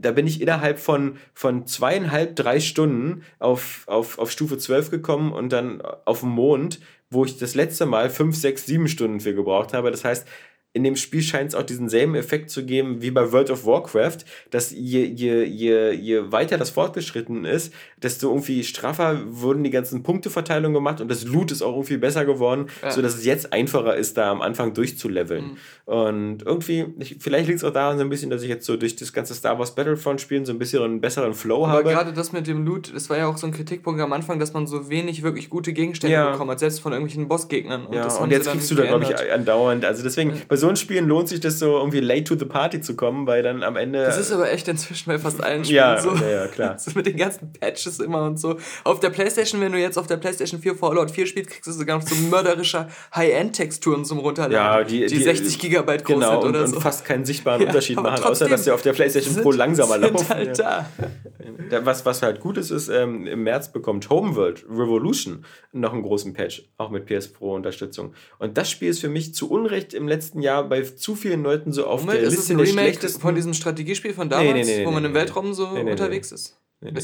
da bin ich innerhalb von, von zweieinhalb, drei Stunden auf, auf, auf Stufe 12 gekommen und dann auf dem Mond, wo ich das letzte Mal fünf, sechs, sieben Stunden für gebraucht habe. Das heißt, in dem Spiel scheint es auch diesen selben Effekt zu geben wie bei World of Warcraft, dass je, je, je, je weiter das fortgeschritten ist, desto irgendwie straffer wurden die ganzen Punkteverteilungen gemacht und das Loot ist auch irgendwie besser geworden, Ja. sodass es jetzt einfacher ist, da am Anfang durchzuleveln. Mhm. Und irgendwie, ich, vielleicht liegt es auch daran so ein bisschen, dass ich jetzt so durch das ganze Star Wars Battlefront spielen so ein bisschen einen besseren Flow Aber habe. gerade das mit dem Loot, das war ja auch so ein Kritikpunkt am Anfang, dass man so wenig wirklich gute Gegenstände Ja. bekommen hat, selbst von irgendwelchen Bossgegnern. ja, das haben und jetzt kriegst du da, glaube ich, andauernd. Also deswegen, bei so einem Spielen lohnt sich das so irgendwie late to the party zu kommen, weil dann am Ende. Das ist aber echt inzwischen bei fast allen Spielen ja, so. ja, klar. So mit den ganzen Patches immer und so. Auf der Playstation, wenn du jetzt auf der Playstation 4 Fallout 4 spielst, kriegst du sogar noch so mörderische High-End-Texturen zum Runterladen. Ja, die, die, 60 Gigabyte groß genau, sind oder und, so. und fast keinen sichtbaren Ja, Unterschied machen, außer dass sie auf der PlayStation sind- Pro langsamer sind laufen. halt ja. da. Was, was halt gut ist, ist, ähm, im März bekommt Homeworld Revolution noch einen großen Patch, auch mit PS Pro-Unterstützung. Und das Spiel ist für mich zu Unrecht im letzten Jahr bei zu vielen Leuten so auf Moment, der ist es Liste ein der schlechtesten. von diesem Strategiespiel von damals, nee, nee, wo man nee, im nee. Weltraum so Nee, nee, unterwegs ist?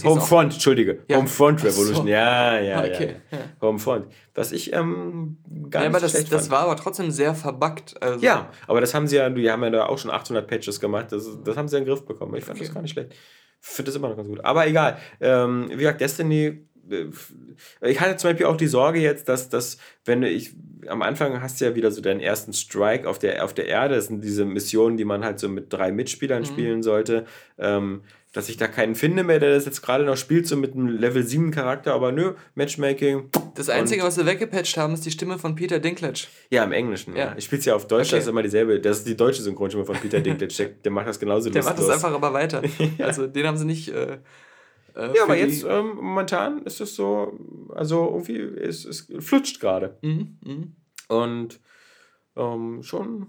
Homefront, Entschuldige. Ja. Homefront Ach so. Revolution. Ja, ja, Okay, ja. Homefront. Was ich ähm, gar Ja, nicht aber das, schlecht das fand. war aber trotzdem sehr verbuggt. Also, Ja, aber das haben sie ja, die haben ja da auch schon 800 Patches gemacht. Das, das haben sie in den Griff bekommen. Ich fand Okay. das gar nicht schlecht. Ich finde das immer noch ganz gut. Aber egal. Ähm, wie gesagt, Destiny ich hatte zum Beispiel auch die Sorge jetzt, dass, dass wenn ich am Anfang hast du ja wieder so deinen ersten Strike auf der, auf der Erde, das sind diese Missionen, die man halt so mit drei Mitspielern mhm. spielen sollte, ähm, dass ich da keinen finde mehr, der das jetzt gerade noch spielt, so mit einem Level 7 Charakter, aber nö, Matchmaking. Das Einzige, was wir weggepatcht haben, ist die Stimme von Peter Dinklage. Ja, im Englischen, ja. ja. Ich spiele es ja auf Deutsch, okay. das ist immer dieselbe. Das ist die deutsche Synchronstimme von Peter Dinklage. Der, der macht das genauso Der macht das einfach aber weiter. ja. Also den haben sie nicht. Äh, äh, ja, aber jetzt ähm, momentan ist es so, also irgendwie, es, es flutscht gerade. Mhm, mh. Und ähm, schon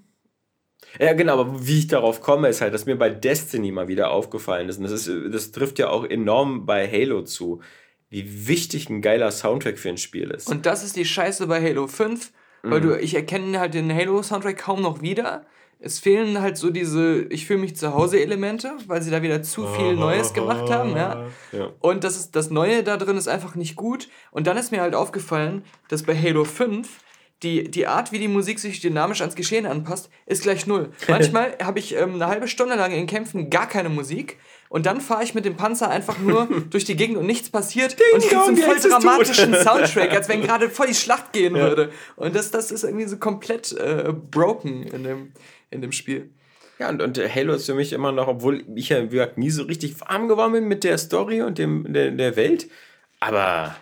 ja, genau, aber wie ich darauf komme, ist halt, dass mir bei Destiny mal wieder aufgefallen ist, und das, ist, das trifft ja auch enorm bei Halo zu, wie wichtig ein geiler Soundtrack für ein Spiel ist. Und das ist die Scheiße bei Halo 5, weil mhm. du, ich erkenne halt den Halo-Soundtrack kaum noch wieder. Es fehlen halt so diese Ich fühle mich zu Hause Elemente, weil sie da wieder zu viel Neues gemacht haben, ja. ja. Und das ist das Neue da drin ist einfach nicht gut. Und dann ist mir halt aufgefallen, dass bei Halo 5 die, die Art, wie die Musik sich dynamisch ans Geschehen anpasst, ist gleich null. Manchmal habe ich ähm, eine halbe Stunde lang in Kämpfen gar keine Musik und dann fahre ich mit dem Panzer einfach nur durch die Gegend und nichts passiert Ding und ich kriege so einen voll dramatischen Soundtrack, als wenn gerade voll die Schlacht gehen ja. würde. Und das, das ist irgendwie so komplett äh, broken in dem, in dem Spiel. Ja, und, und Halo ist für mich immer noch, obwohl ich ja wie gesagt, nie so richtig warm geworden bin mit der Story und dem, der, der Welt, aber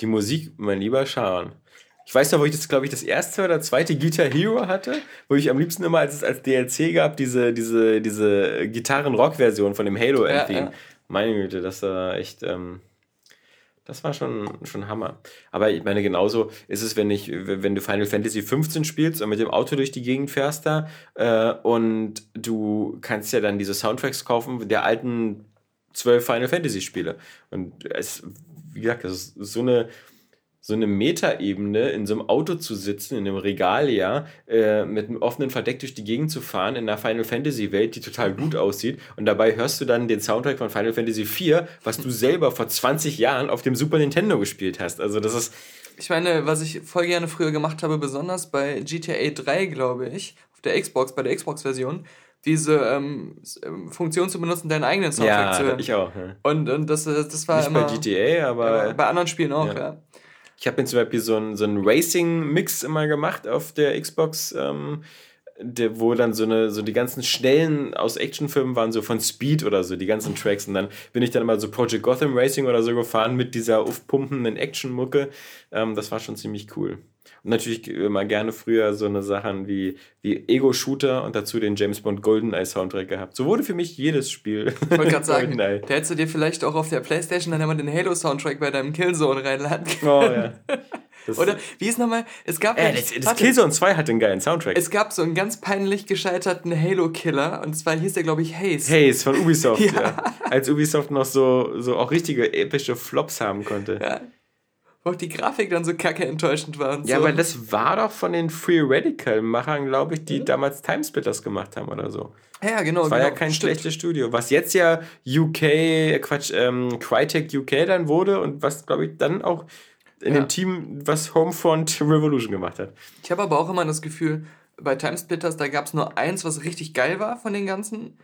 die Musik, mein lieber Schauen. Ich weiß noch, wo ich das, glaube ich, das erste oder zweite Guitar Hero hatte, wo ich am liebsten immer, als es als DLC gab, diese, diese, diese Gitarren-Rock-Version von dem Halo ja, Ja. Meine Güte, das war echt, ähm, das war schon, schon Hammer. Aber ich meine, genauso ist es, wenn ich, wenn du Final Fantasy 15 spielst und mit dem Auto durch die Gegend fährst da äh, und du kannst ja dann diese Soundtracks kaufen der alten zwölf Final Fantasy Spiele. Und es, wie gesagt, das ist so eine so eine Metaebene in so einem Auto zu sitzen, in einem Regal, ja, äh, mit einem offenen Verdeck durch die Gegend zu fahren, in einer Final Fantasy Welt, die total gut aussieht. Und dabei hörst du dann den Soundtrack von Final Fantasy IV, was du selber vor 20 Jahren auf dem Super Nintendo gespielt hast. Also das ist. Ich meine, was ich voll gerne früher gemacht habe, besonders bei GTA 3, glaube ich, auf der Xbox, bei der Xbox-Version, diese ähm, ähm, Funktion zu benutzen, deinen eigenen Soundtrack ja, zu hören. ich auch. Ja. Und, und das, das war Nicht immer... bei GTA, aber... Ja, bei anderen Spielen auch, ja. ja. Ich habe mir zum Beispiel so einen so Racing-Mix immer gemacht auf der Xbox, ähm, der, wo dann so eine, so die ganzen Schnellen aus Actionfilmen waren, so von Speed oder so, die ganzen Tracks. Und dann bin ich dann immer so Project Gotham Racing oder so gefahren mit dieser aufpumpenden Action-Mucke. Ähm, das war schon ziemlich cool. Und natürlich immer gerne früher so eine Sachen wie, wie Ego-Shooter und dazu den James Bond GoldenEye Soundtrack gehabt. So wurde für mich jedes Spiel. Ich wollte gerade sagen, da hättest du dir vielleicht auch auf der Playstation dann immer den Halo-Soundtrack bei deinem Killzone reinladen können. Oh ja. Das Oder wie ist nochmal? Es gab. Äh, das, das Killzone 2 hat einen geilen Soundtrack. Es gab so einen ganz peinlich gescheiterten Halo-Killer und zwar hieß der, glaube ich, Haze. Haze von Ubisoft, ja. ja. Als Ubisoft noch so, so auch richtige epische Flops haben konnte. Ja wo auch die Grafik dann so kacke enttäuschend war. Und ja, so. aber das war doch von den Free Radical-Machern, glaube ich, die mhm. damals Timesplitters gemacht haben oder so. Ja, genau. Das war genau, ja kein stimmt. schlechtes Studio. Was jetzt ja UK, Quatsch, ähm, Crytek UK dann wurde und was, glaube ich, dann auch in ja. dem Team, was Homefront Revolution gemacht hat. Ich habe aber auch immer das Gefühl, bei Timesplitters, da gab es nur eins, was richtig geil war von den ganzen.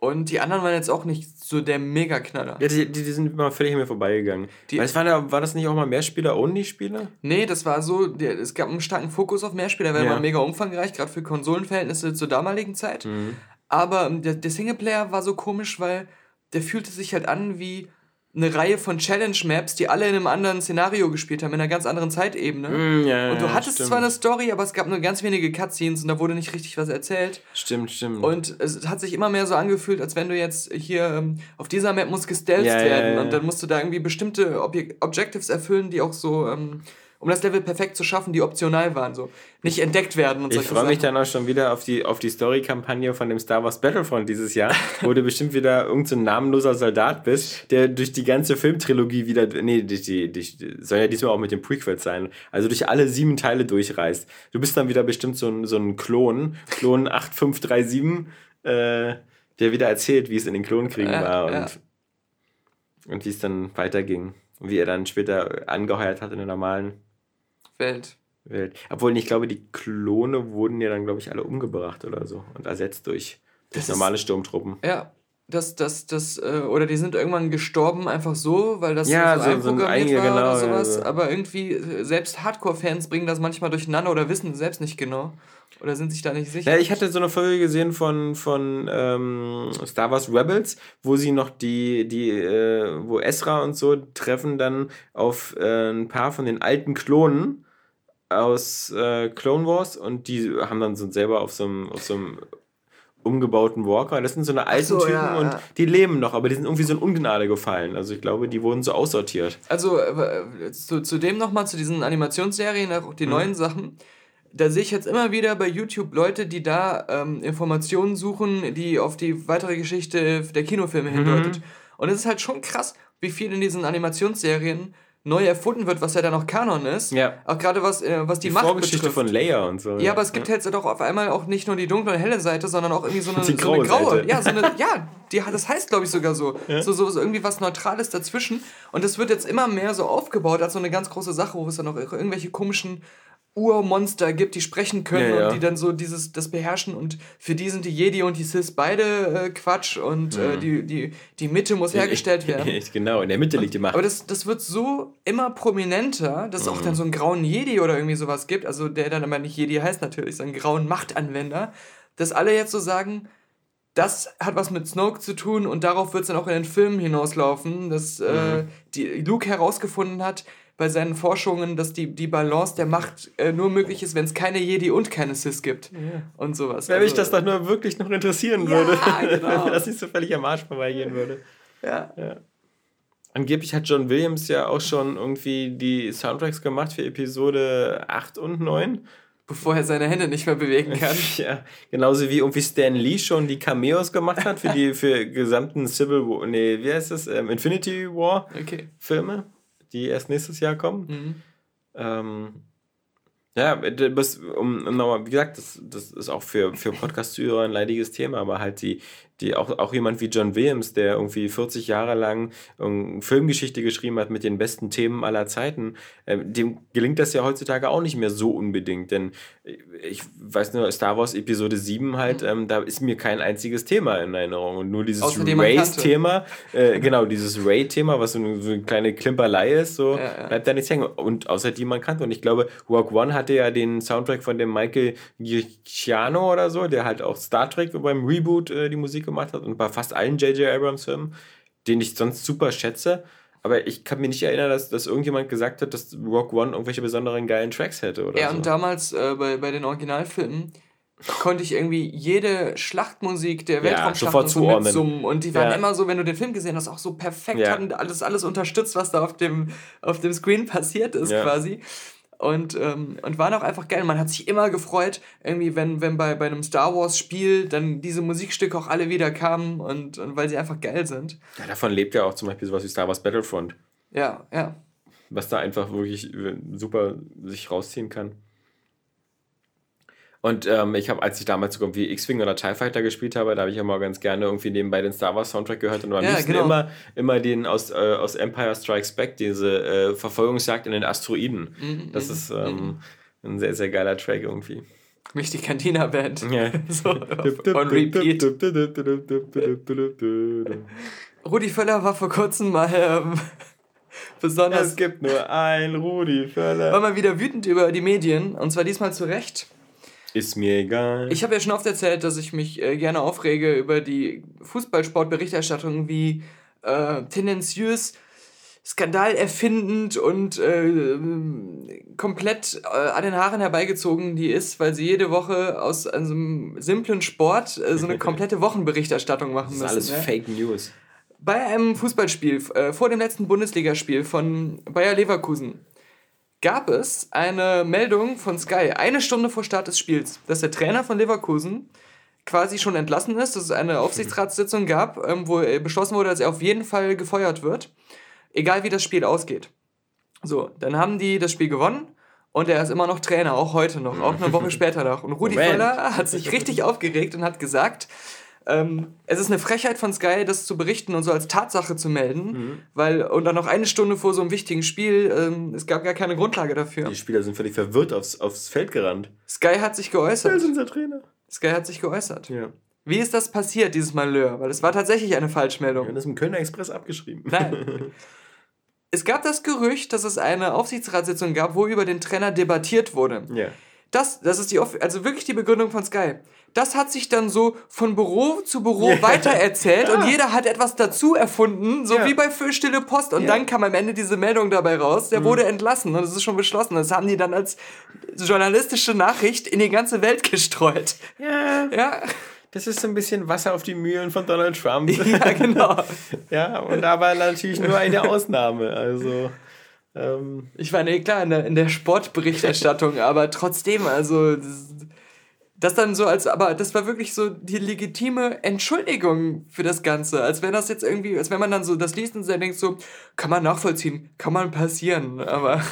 Und die anderen waren jetzt auch nicht so der Mega-Knaller. Ja, die, die, die, sind immer völlig an mir vorbeigegangen. Die, Weil es war, da, war das nicht auch mal Mehrspieler-Only-Spieler? Nee, das war so, der, es gab einen starken Fokus auf Mehrspieler, weil ja. war mega umfangreich, gerade für Konsolenverhältnisse zur damaligen Zeit. Mhm. Aber der, der Singleplayer war so komisch, weil der fühlte sich halt an wie eine Reihe von Challenge-Maps, die alle in einem anderen Szenario gespielt haben, in einer ganz anderen Zeitebene. Mm, ja, und du hattest stimmt. zwar eine Story, aber es gab nur ganz wenige Cutscenes und da wurde nicht richtig was erzählt. Stimmt, stimmt. Und es hat sich immer mehr so angefühlt, als wenn du jetzt hier ähm, auf dieser Map muss gestelzt ja, werden ja, und dann musst du da irgendwie bestimmte Ob Objectives erfüllen, die auch so ähm, um das Level perfekt zu schaffen, die optional waren, so nicht entdeckt werden und so. Ich freue mich dann auch schon wieder auf die, auf die Story-Kampagne von dem Star Wars Battlefront dieses Jahr, wo du bestimmt wieder irgendein so namenloser Soldat bist, der durch die ganze Filmtrilogie wieder, nee, durch die, durch, soll ja diesmal auch mit dem Prequel sein, also durch alle sieben Teile durchreist. Du bist dann wieder bestimmt so ein, so ein Klon, Klon 8537, äh, der wieder erzählt, wie es in den Klonkriegen ja, war und, ja. und wie es dann weiterging. Und wie er dann später angeheuert hat in der normalen Welt. Welt. Obwohl, ich glaube, die Klone wurden ja dann, glaube ich, alle umgebracht oder so und ersetzt durch, durch normale Sturmtruppen. Ja, dass das, das, äh, oder die sind irgendwann gestorben einfach so, weil das Ja, so so- so ein einige, war oder genau, sowas. also- Aber irgendwie, äh, selbst Hardcore-Fans bringen das manchmal durcheinander oder wissen selbst nicht genau. Oder sind sich da nicht sicher. Ja, ich hatte so eine Folge gesehen von, von ähm, Star Wars Rebels, wo sie noch die, die äh, wo Ezra und so treffen dann auf äh, ein paar von den alten Klonen aus äh, Clone Wars und die haben dann so selber auf so einem, auf so einem umgebauten Walker. Das sind so eine alten so, Typen ja, und ja. die leben noch, aber die sind irgendwie so in Ungnade gefallen. Also ich glaube, die wurden so aussortiert. Also äh, zu, zu dem nochmal, zu diesen Animationsserien, auch Mhm. die neuen Sachen. Da sehe ich jetzt immer wieder bei YouTube Leute, die da ähm, Informationen suchen, die auf die weitere Geschichte der Kinofilme Mhm. hindeutet. Und es ist halt schon krass, wie viel in diesen Animationsserien neu erfunden wird, was ja dann auch Kanon ist. Ja. Auch gerade was, äh, was die, Die Macht Vorgeschichte betrifft. von Leia und so. Ja, aber es gibt jetzt doch auf einmal auch nicht nur die dunkle und helle Seite, sondern auch irgendwie so eine, Die so eine graue graue. Seite. Ja, so eine, ja die, das heißt, glaube ich, sogar so. So, so. so irgendwie was Neutrales dazwischen. Und das wird jetzt immer mehr so aufgebaut als so eine ganz große Sache, wo es dann auch irgendwelche komischen Urmonster gibt, die sprechen können Ja, ja. und die dann so dieses das beherrschen. Und für die sind die Jedi und die Sith beide äh, Quatsch. Und äh, die, die, die Mitte muss hergestellt werden. genau, in der Mitte liegt die Macht. Aber das, das wird so immer prominenter, dass es auch dann so einen grauen Jedi oder irgendwie sowas gibt, also der dann aber nicht Jedi heißt natürlich, so einen grauen Machtanwender, dass alle jetzt so sagen, das hat was mit Snoke zu tun und darauf wird es dann auch in den Filmen hinauslaufen, dass äh, die Luke herausgefunden hat bei seinen Forschungen, dass die, die Balance der Macht äh, nur möglich ist, wenn es keine Jedi und keine Sith gibt und sowas. Wenn mich Also, das doch nur wirklich noch interessieren Ja, würde. genau. Wenn das nicht so völlig am Arsch vorbeigehen würde. ja. Angeblich hat John Williams ja auch schon irgendwie die Soundtracks gemacht für Episode 8 und 9. Bevor er seine Hände nicht mehr bewegen kann. Ja, genauso wie irgendwie Stan Lee schon die Cameos gemacht hat für die für gesamten Civil War, nee, wie heißt das? Ähm, Infinity War Okay. Filme, die erst nächstes Jahr kommen. Mhm. Ähm, ja, das, um, um nochmal, wie gesagt, das, das ist auch für, für Podcast-Zuhörer ein leidiges Thema, aber halt die, die auch, auch jemand wie John Williams, der irgendwie 40 Jahre lang ähm, Filmgeschichte geschrieben hat mit den besten Themen aller Zeiten, ähm, dem gelingt das ja heutzutage auch nicht mehr so unbedingt, denn ich weiß nur, Star Wars Episode 7 halt, ähm, da ist mir kein einziges Thema in Erinnerung und nur dieses Race-Thema, äh, genau, dieses Ray-Thema, was so eine, so eine kleine Klimperlei ist, so, Ja, ja. bleibt da nichts hängen. Und außer die man kannte. Und ich glaube, Rogue One hatte ja den Soundtrack von dem Michael Giacchino oder so, der halt auch Star Trek beim Reboot äh, die Musik gemacht hat und bei fast allen J.J. Abrams-Filmen, den ich sonst super schätze. Aber ich kann mir nicht erinnern, dass, dass irgendjemand gesagt hat, dass Rogue One irgendwelche besonderen geilen Tracks hätte oder Ja, so. und damals äh, bei, bei den Originalfilmen konnte ich irgendwie jede Schlachtmusik der Weltraumschlacht sofort und so mitsummen. Und die waren Ja. immer so, wenn du den Film gesehen hast, auch so perfekt, Ja. hatten alles, alles unterstützt, was da auf dem, auf dem Screen passiert ist Ja. quasi. Und, ähm, und waren auch einfach geil. Man hat sich immer gefreut, irgendwie, wenn, wenn bei, bei einem Star Wars-Spiel dann diese Musikstücke auch alle wieder kamen und, und weil sie einfach geil sind. ja, davon lebt ja auch zum Beispiel sowas wie Star Wars Battlefront, Ja, ja. was da einfach wirklich äh, super sich rausziehen kann. Und ähm, ich habe, als ich damals sogar wie X-Wing oder TIE Fighter gespielt habe, da habe ich immer ganz gerne irgendwie nebenbei den Star Wars Soundtrack gehört und am Ja, liebsten genau. immer, immer den aus, äh, aus Empire Strikes Back, diese äh, Verfolgungsjagd in den Asteroiden. Mhm, Das mhm, ist ähm, ein sehr, sehr geiler Track irgendwie. Mich die Cantina-Band. Ja. So, on repeat. Rudi Völler war vor kurzem mal ähm, besonders Es gibt nur ein Rudi war Völler. mal wieder wütend über die Medien und zwar diesmal zu Recht. Ist mir egal. Ich habe ja schon oft erzählt, dass ich mich äh, gerne aufrege über die Fußballsportberichterstattung, wie äh, tendenziös, skandalerfindend und äh, komplett äh, an den Haaren herbeigezogen die ist, weil sie jede Woche aus einem simplen Sport äh, so eine komplette Wochenberichterstattung machen das ist müssen. alles ja. Fake News. Bei einem Fußballspiel äh, vor dem letzten Bundesligaspiel von Bayer Leverkusen gab es eine Meldung von Sky, eine Stunde vor Start des Spiels, dass der Trainer von Leverkusen quasi schon entlassen ist, dass es eine Aufsichtsratssitzung gab, ähm, wo beschlossen wurde, dass er auf jeden Fall gefeuert wird, egal wie das Spiel ausgeht. So, dann haben die das Spiel gewonnen und er ist immer noch Trainer, auch heute noch, auch eine Woche später noch. Und Rudi Moment. Völler hat sich richtig aufgeregt und hat gesagt, ähm, es ist eine Frechheit von Sky, das zu berichten und so als Tatsache zu melden, weil und dann noch eine Stunde vor so einem wichtigen Spiel, ähm, es gab gar keine Grundlage dafür. Die Spieler sind völlig verwirrt aufs, aufs Feld gerannt. Sky hat sich Wer geäußert. ist unser Trainer? Sky hat sich geäußert. Ja. Wie ist das passiert, dieses Malheur? Weil es war tatsächlich eine Falschmeldung. Wir haben das im Kölner Express abgeschrieben. Nein. Es gab das Gerücht, dass es eine Aufsichtsratssitzung gab, wo über den Trainer debattiert wurde. ja. Das, das ist die, also wirklich die Begründung von Sky. Das hat sich dann so von Büro zu Büro weitererzählt und jeder hat etwas dazu erfunden, so Ja. wie bei Stille Post. Und Ja. dann kam am Ende diese Meldung dabei raus, der wurde entlassen und es ist schon beschlossen. Das haben die dann als journalistische Nachricht in die ganze Welt gestreut. Ja. Ja, Das ist so ein bisschen Wasser auf die Mühlen von Donald Trump. ja genau. ja, und aber natürlich nur eine Ausnahme. Also, ähm, Ich meine, klar, in der, in der Sportberichterstattung, aber trotzdem, also das, das dann so als, aber das war wirklich so die legitime Entschuldigung für das Ganze, als wenn das jetzt irgendwie, als wenn man dann so das liest und dann denkt so, kann man nachvollziehen, kann man passieren, aber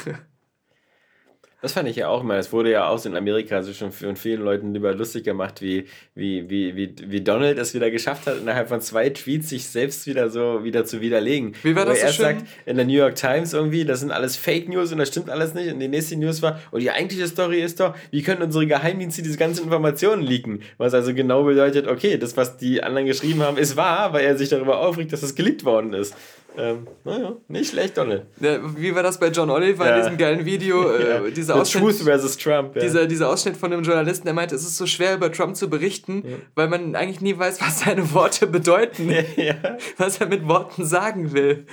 das fand ich ja auch immer. Es wurde ja auch in Amerika also schon von vielen Leuten lieber lustig gemacht, wie, wie, wie, wie, wie Donald es wieder geschafft hat, innerhalb von zwei Tweets sich selbst wieder so wieder zu widerlegen. Wie war Wo das er so sagt, in der New York Times irgendwie, das sind alles Fake News und das stimmt alles nicht. Und die nächste News war, und die eigentliche Story ist doch, wie können unsere Geheimdienste diese ganzen Informationen leaken? Was also genau bedeutet, okay, das, was die anderen geschrieben haben, ist wahr, weil er sich darüber aufregt, dass es geleakt worden ist. Ähm, naja, nicht schlecht, Donald. Ja, wie war das bei John Oliver Ja. in diesem geilen Video? Ja. Äh, dieser, Ausschnitt, Truth versus Trump. Ja. dieser, dieser Ausschnitt von einem Journalisten, der meinte, es ist so schwer über Trump zu berichten, weil man eigentlich nie weiß, was seine Worte bedeuten, was er mit Worten sagen will.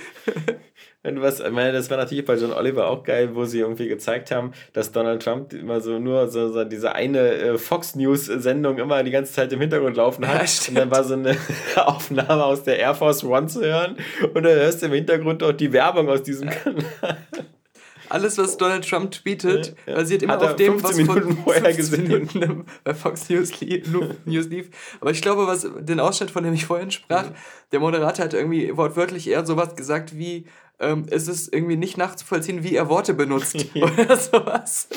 Und was, ich meine, das war natürlich bei John Oliver auch geil, wo sie irgendwie gezeigt haben, dass Donald Trump immer so nur so, so diese eine äh, Fox News-Sendung immer die ganze Zeit im Hintergrund laufen hat. Ja, und dann war so eine Aufnahme aus der Air Force One zu hören. Und dann hörst du im Hintergrund auch die Werbung aus diesem Kanal. Alles, was Donald Trump tweetet, Ja, ja. basiert immer Hat er auf dem, 15 was Minuten vorher 15 gesehen. Minuten bei Fox News, li News lief. Aber ich glaube, was den Ausschnitt, von dem ich vorhin sprach, der Moderator hat irgendwie wortwörtlich eher sowas gesagt wie, ähm, es ist irgendwie nicht nachzuvollziehen, wie er Worte benutzt oder sowas.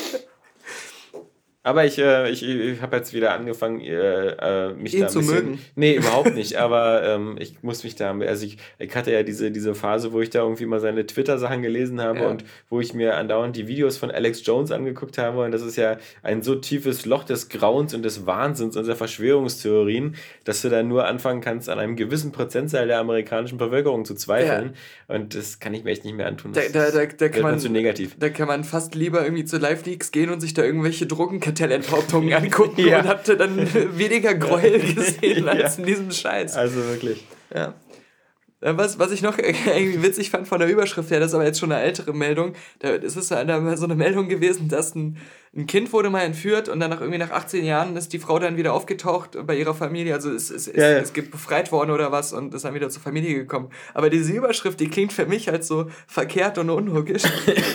Aber ich, äh, ich, ich habe jetzt wieder angefangen, äh, äh, mich Ihn da ein zu bisschen, mögen. Nee, überhaupt nicht. Aber ähm, ich muss mich da, also ich, ich hatte ja diese, diese Phase, wo ich da irgendwie mal seine Twitter-Sachen gelesen habe Ja. und wo ich mir andauernd die Videos von Alex Jones angeguckt habe. Und das ist ja ein so tiefes Loch des Grauens und des Wahnsinns und der Verschwörungstheorien, dass du da nur anfangen kannst, an einem gewissen Prozentzahl der amerikanischen Bevölkerung zu zweifeln. Und das kann ich mir echt nicht mehr antun. Da, Das da, da, da, wird kann man, zu negativ. da kann man fast lieber irgendwie zu Live-Leaks gehen und sich da irgendwelche Drogenkartellenthauptungen angucken Ja. und habt ihr dann weniger Gräuel gesehen als in diesem Scheiß. Also wirklich. Ja. Äh, Was, was ich noch irgendwie witzig fand von der Überschrift her, das ist aber jetzt schon eine ältere Meldung. Da ist es so eine, so eine Meldung gewesen, dass ein, ein Kind wurde mal entführt und dann nach irgendwie nach 18 Jahren ist die Frau dann wieder aufgetaucht bei ihrer Familie. Also es ist, es, Ja, ja. es gibt befreit worden oder was und ist dann wieder zur Familie gekommen. Aber diese Überschrift, die klingt für mich als so verkehrt und unlogisch,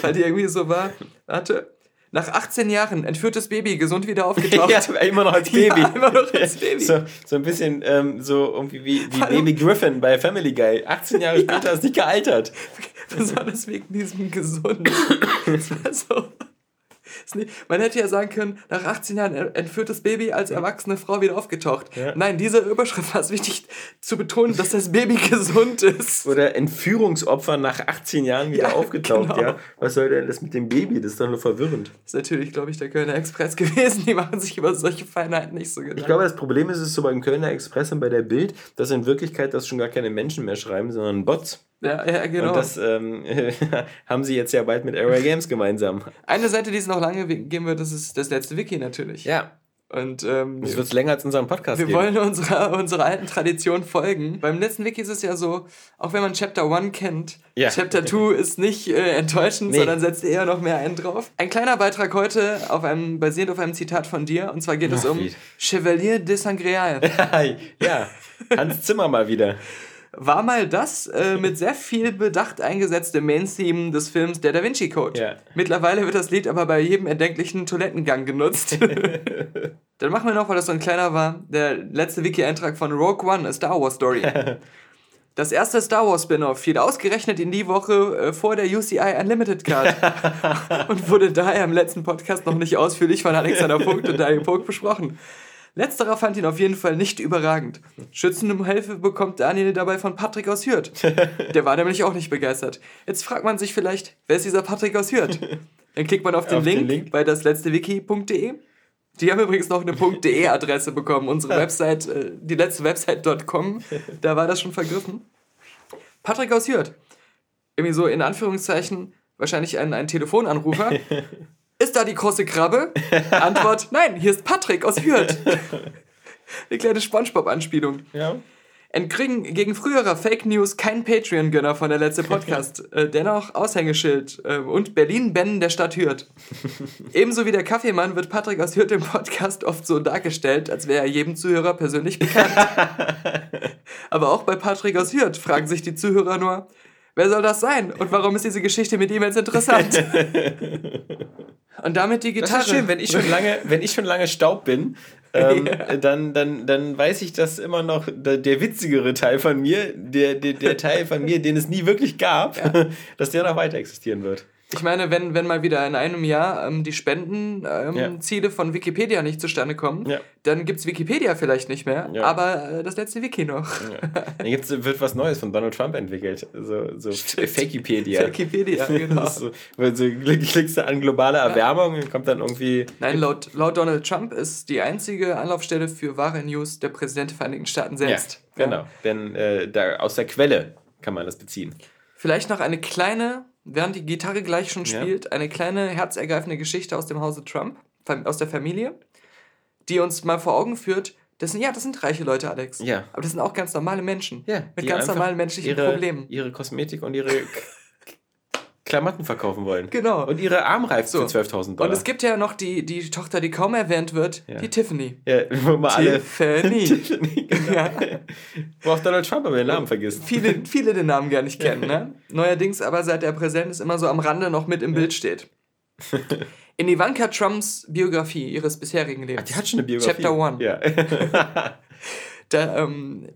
weil die irgendwie so war, warte. Nach 18 Jahren entführtes Baby, gesund wieder aufgetaucht. Ja, immer noch als Baby. Ja, immer noch als Baby. So, so ein bisschen ähm, so irgendwie wie, wie. Baby Griffin bei Family Guy. 18 Jahre später ist nicht gealtert. Besonders wegen diesem Gesund. Das war so. Man hätte ja sagen können, nach 18 Jahren entführtes Baby als erwachsene Frau wieder aufgetaucht. Ja. Nein, diese Überschrift war es wichtig zu betonen, dass das Baby gesund ist. Oder Entführungsopfer nach 18 Jahren wieder Ja, aufgetaucht. genau. Ja? Was soll denn das mit dem Baby? Das ist doch nur verwirrend. Das ist natürlich, glaube ich, der Kölner Express gewesen. Die machen sich über solche Feinheiten nicht so Gedanken. Ich glaube, das Problem ist es so beim Kölner Express und bei der Bild, dass in Wirklichkeit das schon gar keine Menschen mehr schreiben, sondern Bots. Ja, ja, genau. Und das ähm, haben sie jetzt ja bald mit Area Games gemeinsam. Eine Seite, die es noch lange geben wird, das ist das letzte Wiki natürlich. Ja. Und ähm, Das wird es länger als unseren Podcast Wir geben. wollen unserer, unserer alten Tradition folgen. Beim letzten Wiki ist es ja so, auch wenn man Chapter 1 kennt, Ja. Chapter 2 ist nicht äh, enttäuschend, Nee. sondern setzt eher noch mehr einen drauf. Ein kleiner Beitrag heute, auf einem, basierend auf einem Zitat von dir, und zwar geht es Ach, um wie. Chevalier de Sangreal. ja, Hans Zimmer mal wieder. War mal das äh, mit sehr viel Bedacht eingesetzte Main-Theme des Films Der Da Vinci Code. Ja. Mittlerweile wird das Lied aber bei jedem erdenklichen Toilettengang genutzt. Dann machen wir noch, weil das so ein kleiner war, der letzte Wiki-Eintrag von Rogue One, A Star Wars Story. Das erste Star Wars Spin-off fiel ausgerechnet in die Woche äh, vor der UCI Unlimited Card und wurde daher im letzten Podcast noch nicht ausführlich von Alexander Vogt und Daniel Vogt besprochen. Letzterer fand ihn auf jeden Fall nicht überragend. Schützenhilfe bekommt Daniel dabei von Patrick aus Hürth. Der war nämlich auch nicht begeistert. Jetzt fragt man sich vielleicht, wer ist dieser Patrick aus Hürth? Dann klickt man auf den, Auf den Link, Link. bei dasletztewiki.de Die haben übrigens noch eine .de-Adresse bekommen. Unsere Website, äh, die letzte Website.com, da war das schon vergriffen. Patrick aus Hürth. Irgendwie so in Anführungszeichen wahrscheinlich ein, ein Telefonanrufer. Ist da die große Krabbe? Antwort, nein, hier ist Patrick aus Hürth. Eine kleine Spongebob-Anspielung. Ja. Entkriegen gegen früherer Fake News kein Patreon-Gönner von der letzte Podcast. äh, dennoch Aushängeschild äh, und Berlin-Ben der Stadt Hürth. Ebenso wie der Kaffeemann wird Patrick aus Hürth im Podcast oft so dargestellt, als wäre er jedem Zuhörer persönlich bekannt. Aber auch bei Patrick aus Hürth fragen sich die Zuhörer nur, wer soll das sein und warum ist diese Geschichte mit ihm jetzt interessant? und damit die Gitarre. Das ist schön, wenn ich schon lange, wenn ich schon lange Staub bin, ähm, dann, dann, dann weiß ich, dass immer noch der, der witzigere Teil von mir, der, der, der Teil von mir, den es nie wirklich gab, dass der noch weiter existieren wird. Ich meine, wenn, wenn mal wieder in einem Jahr ähm, die Spendenziele ähm, Ziele von Wikipedia nicht zustande kommen, Ja. dann gibt es Wikipedia vielleicht nicht mehr, Ja. aber äh, das letzte Wiki noch. Dann gibt's, wird was Neues von Donald Trump entwickelt. So, so Fakipedia. Wikipedia, genau. so, weil so klick- klickst du an globale Erwärmung und kommt dann irgendwie. Nein, laut, laut Donald Trump ist die einzige Anlaufstelle für wahre News der Präsident der Vereinigten Staaten selbst. Ja, genau. Denn äh, da, aus der Quelle kann man das beziehen. Vielleicht noch eine kleine, während die Gitarre gleich schon Ja. spielt, eine kleine herzergreifende Geschichte aus dem Hause Trump, aus der Familie, die uns mal vor Augen führt, das sind, ja, das sind reiche Leute, Alex. Ja. Aber das sind auch ganz normale Menschen. Ja, Mit ganz normalen menschlichen ihre, Problemen. Ihre Kosmetik und ihre Klamotten verkaufen wollen. Genau. Und ihre Armreifen So. für 12.000 Dollar. Und es gibt ja noch die, die Tochter, die kaum erwähnt wird, Ja. die Tiffany. ja, wo man alle. Tiffany. Tiffany, genau. Ja. Wo auch Donald Trump aber den Namen vergisst. viele, viele den Namen gar nicht kennen. Ne? Neuerdings aber, seit er präsent ist, immer so am Rande noch mit im Bild steht. In Ivanka Trumps Biografie ihres bisherigen Lebens. Die hat schon eine Biografie. Chapter One. Ja. Da ähm,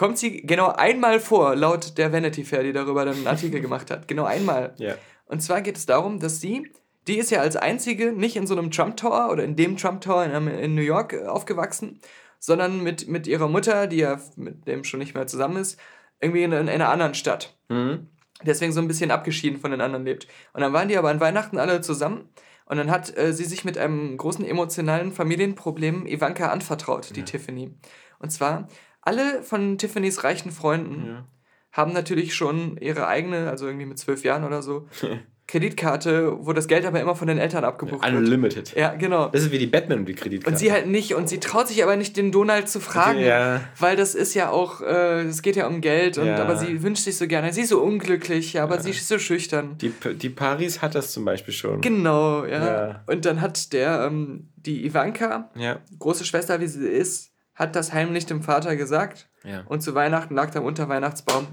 kommt sie genau einmal vor, laut der Vanity Fair, die darüber dann einen Artikel gemacht hat. Genau einmal. ja. Und zwar geht es darum, dass sie, die ist ja als einzige nicht in so einem Trump Tower oder in dem Trump Tower in, in New York äh, aufgewachsen, sondern mit, mit ihrer Mutter, die ja mit dem schon nicht mehr zusammen ist, irgendwie in, in einer anderen Stadt. Mhm. Deswegen so ein bisschen abgeschieden von den anderen lebt. Und dann waren die aber an Weihnachten alle zusammen. Und dann hat äh, sie sich mit einem großen emotionalen Familienproblem Ivanka anvertraut, die Tiffany. Und zwar, alle von Tiffany's reichen Freunden Ja. haben natürlich schon ihre eigene, also irgendwie mit zwölf Jahren oder so, Kreditkarte, wo das Geld aber immer von den Eltern abgebucht wird. Unlimited. Ja, genau. Das ist wie die Batman und die Kreditkarte. Und sie halt nicht, und sie traut sich aber nicht, den Donald zu fragen, Ja. weil das ist ja auch, äh, es geht ja um Geld, und, Ja. aber sie wünscht sich so gerne, sie ist so unglücklich, ja, aber sie ist so schüchtern. Die, die Paris hat das zum Beispiel schon. Genau, ja. Ja. Und dann hat der, ähm, die Ivanka, Ja. große Schwester, wie sie ist, hat das heimlich dem Vater gesagt. Ja. Und zu Weihnachten lag da unter Weihnachtsbaum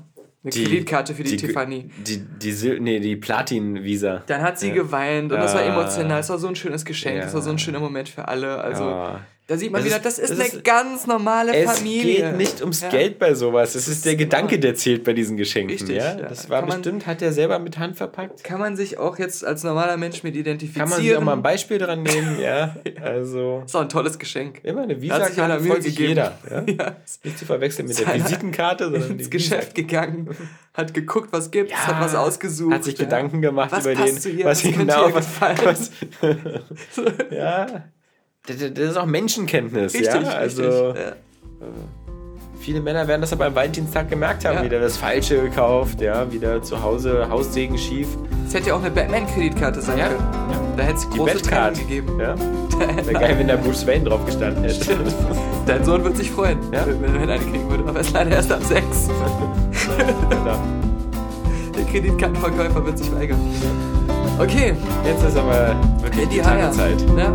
eine Die- Kreditkarte für die, die- Tiffany. Die, die, Sil nee, die Platin-Visa. Dann hat sie Ja. geweint und das war Ah. emotional. Das war so ein schönes Geschenk. Ja. Das war so ein schöner Moment für alle. Also Ja. Da sieht man Das wieder, ist- das ist das eine ist- ganz normale Es Familie. geht nicht ums Ja. Geld bei sowas. Es ist der ist- Gedanke, der zählt bei diesen Geschenken. Richtig, ja? Das war man- bestimmt, hat er selber mit Hand verpackt. Kann man sich auch jetzt als normaler Mensch mit identifizieren. Kann man sich auch mal ein Beispiel dran nehmen, ja. Also ist auch ein tolles Geschenk. immer eine Visa-Karte freut sich gegeben. jeder. Ja? Ja. Nicht zu verwechseln mit der Visitenkarte, sondern ins Geschäft gegangen, hat geguckt, was gibt's, Ja, hat was ausgesucht. Hat sich. Gedanken gemacht Was über den, was Was genau was, was Ja. Das, das ist auch Menschenkenntnis, Richtig, ja. Also richtig. Ja. viele Männer werden das aber am Valentinstag gemerkt haben, Ja. wieder das Falsche gekauft, ja, wieder zu Hause Haussegen schief. Es hätte ja auch eine Batman-Kreditkarte sein Ja. können. Da hätte es große. Tränen gegeben. Ja. Wäre geil, wenn da Bruce Wayne drauf gestanden hätte. Dein Sohn wird sich freuen, Ja. wenn er eine kriegen würde. Aber er ist leider erst ab sechs. Genau. Der Kreditkartenverkäufer wird sich weigern. Okay, Jetzt ist aber wirklich die. Haie. Ja.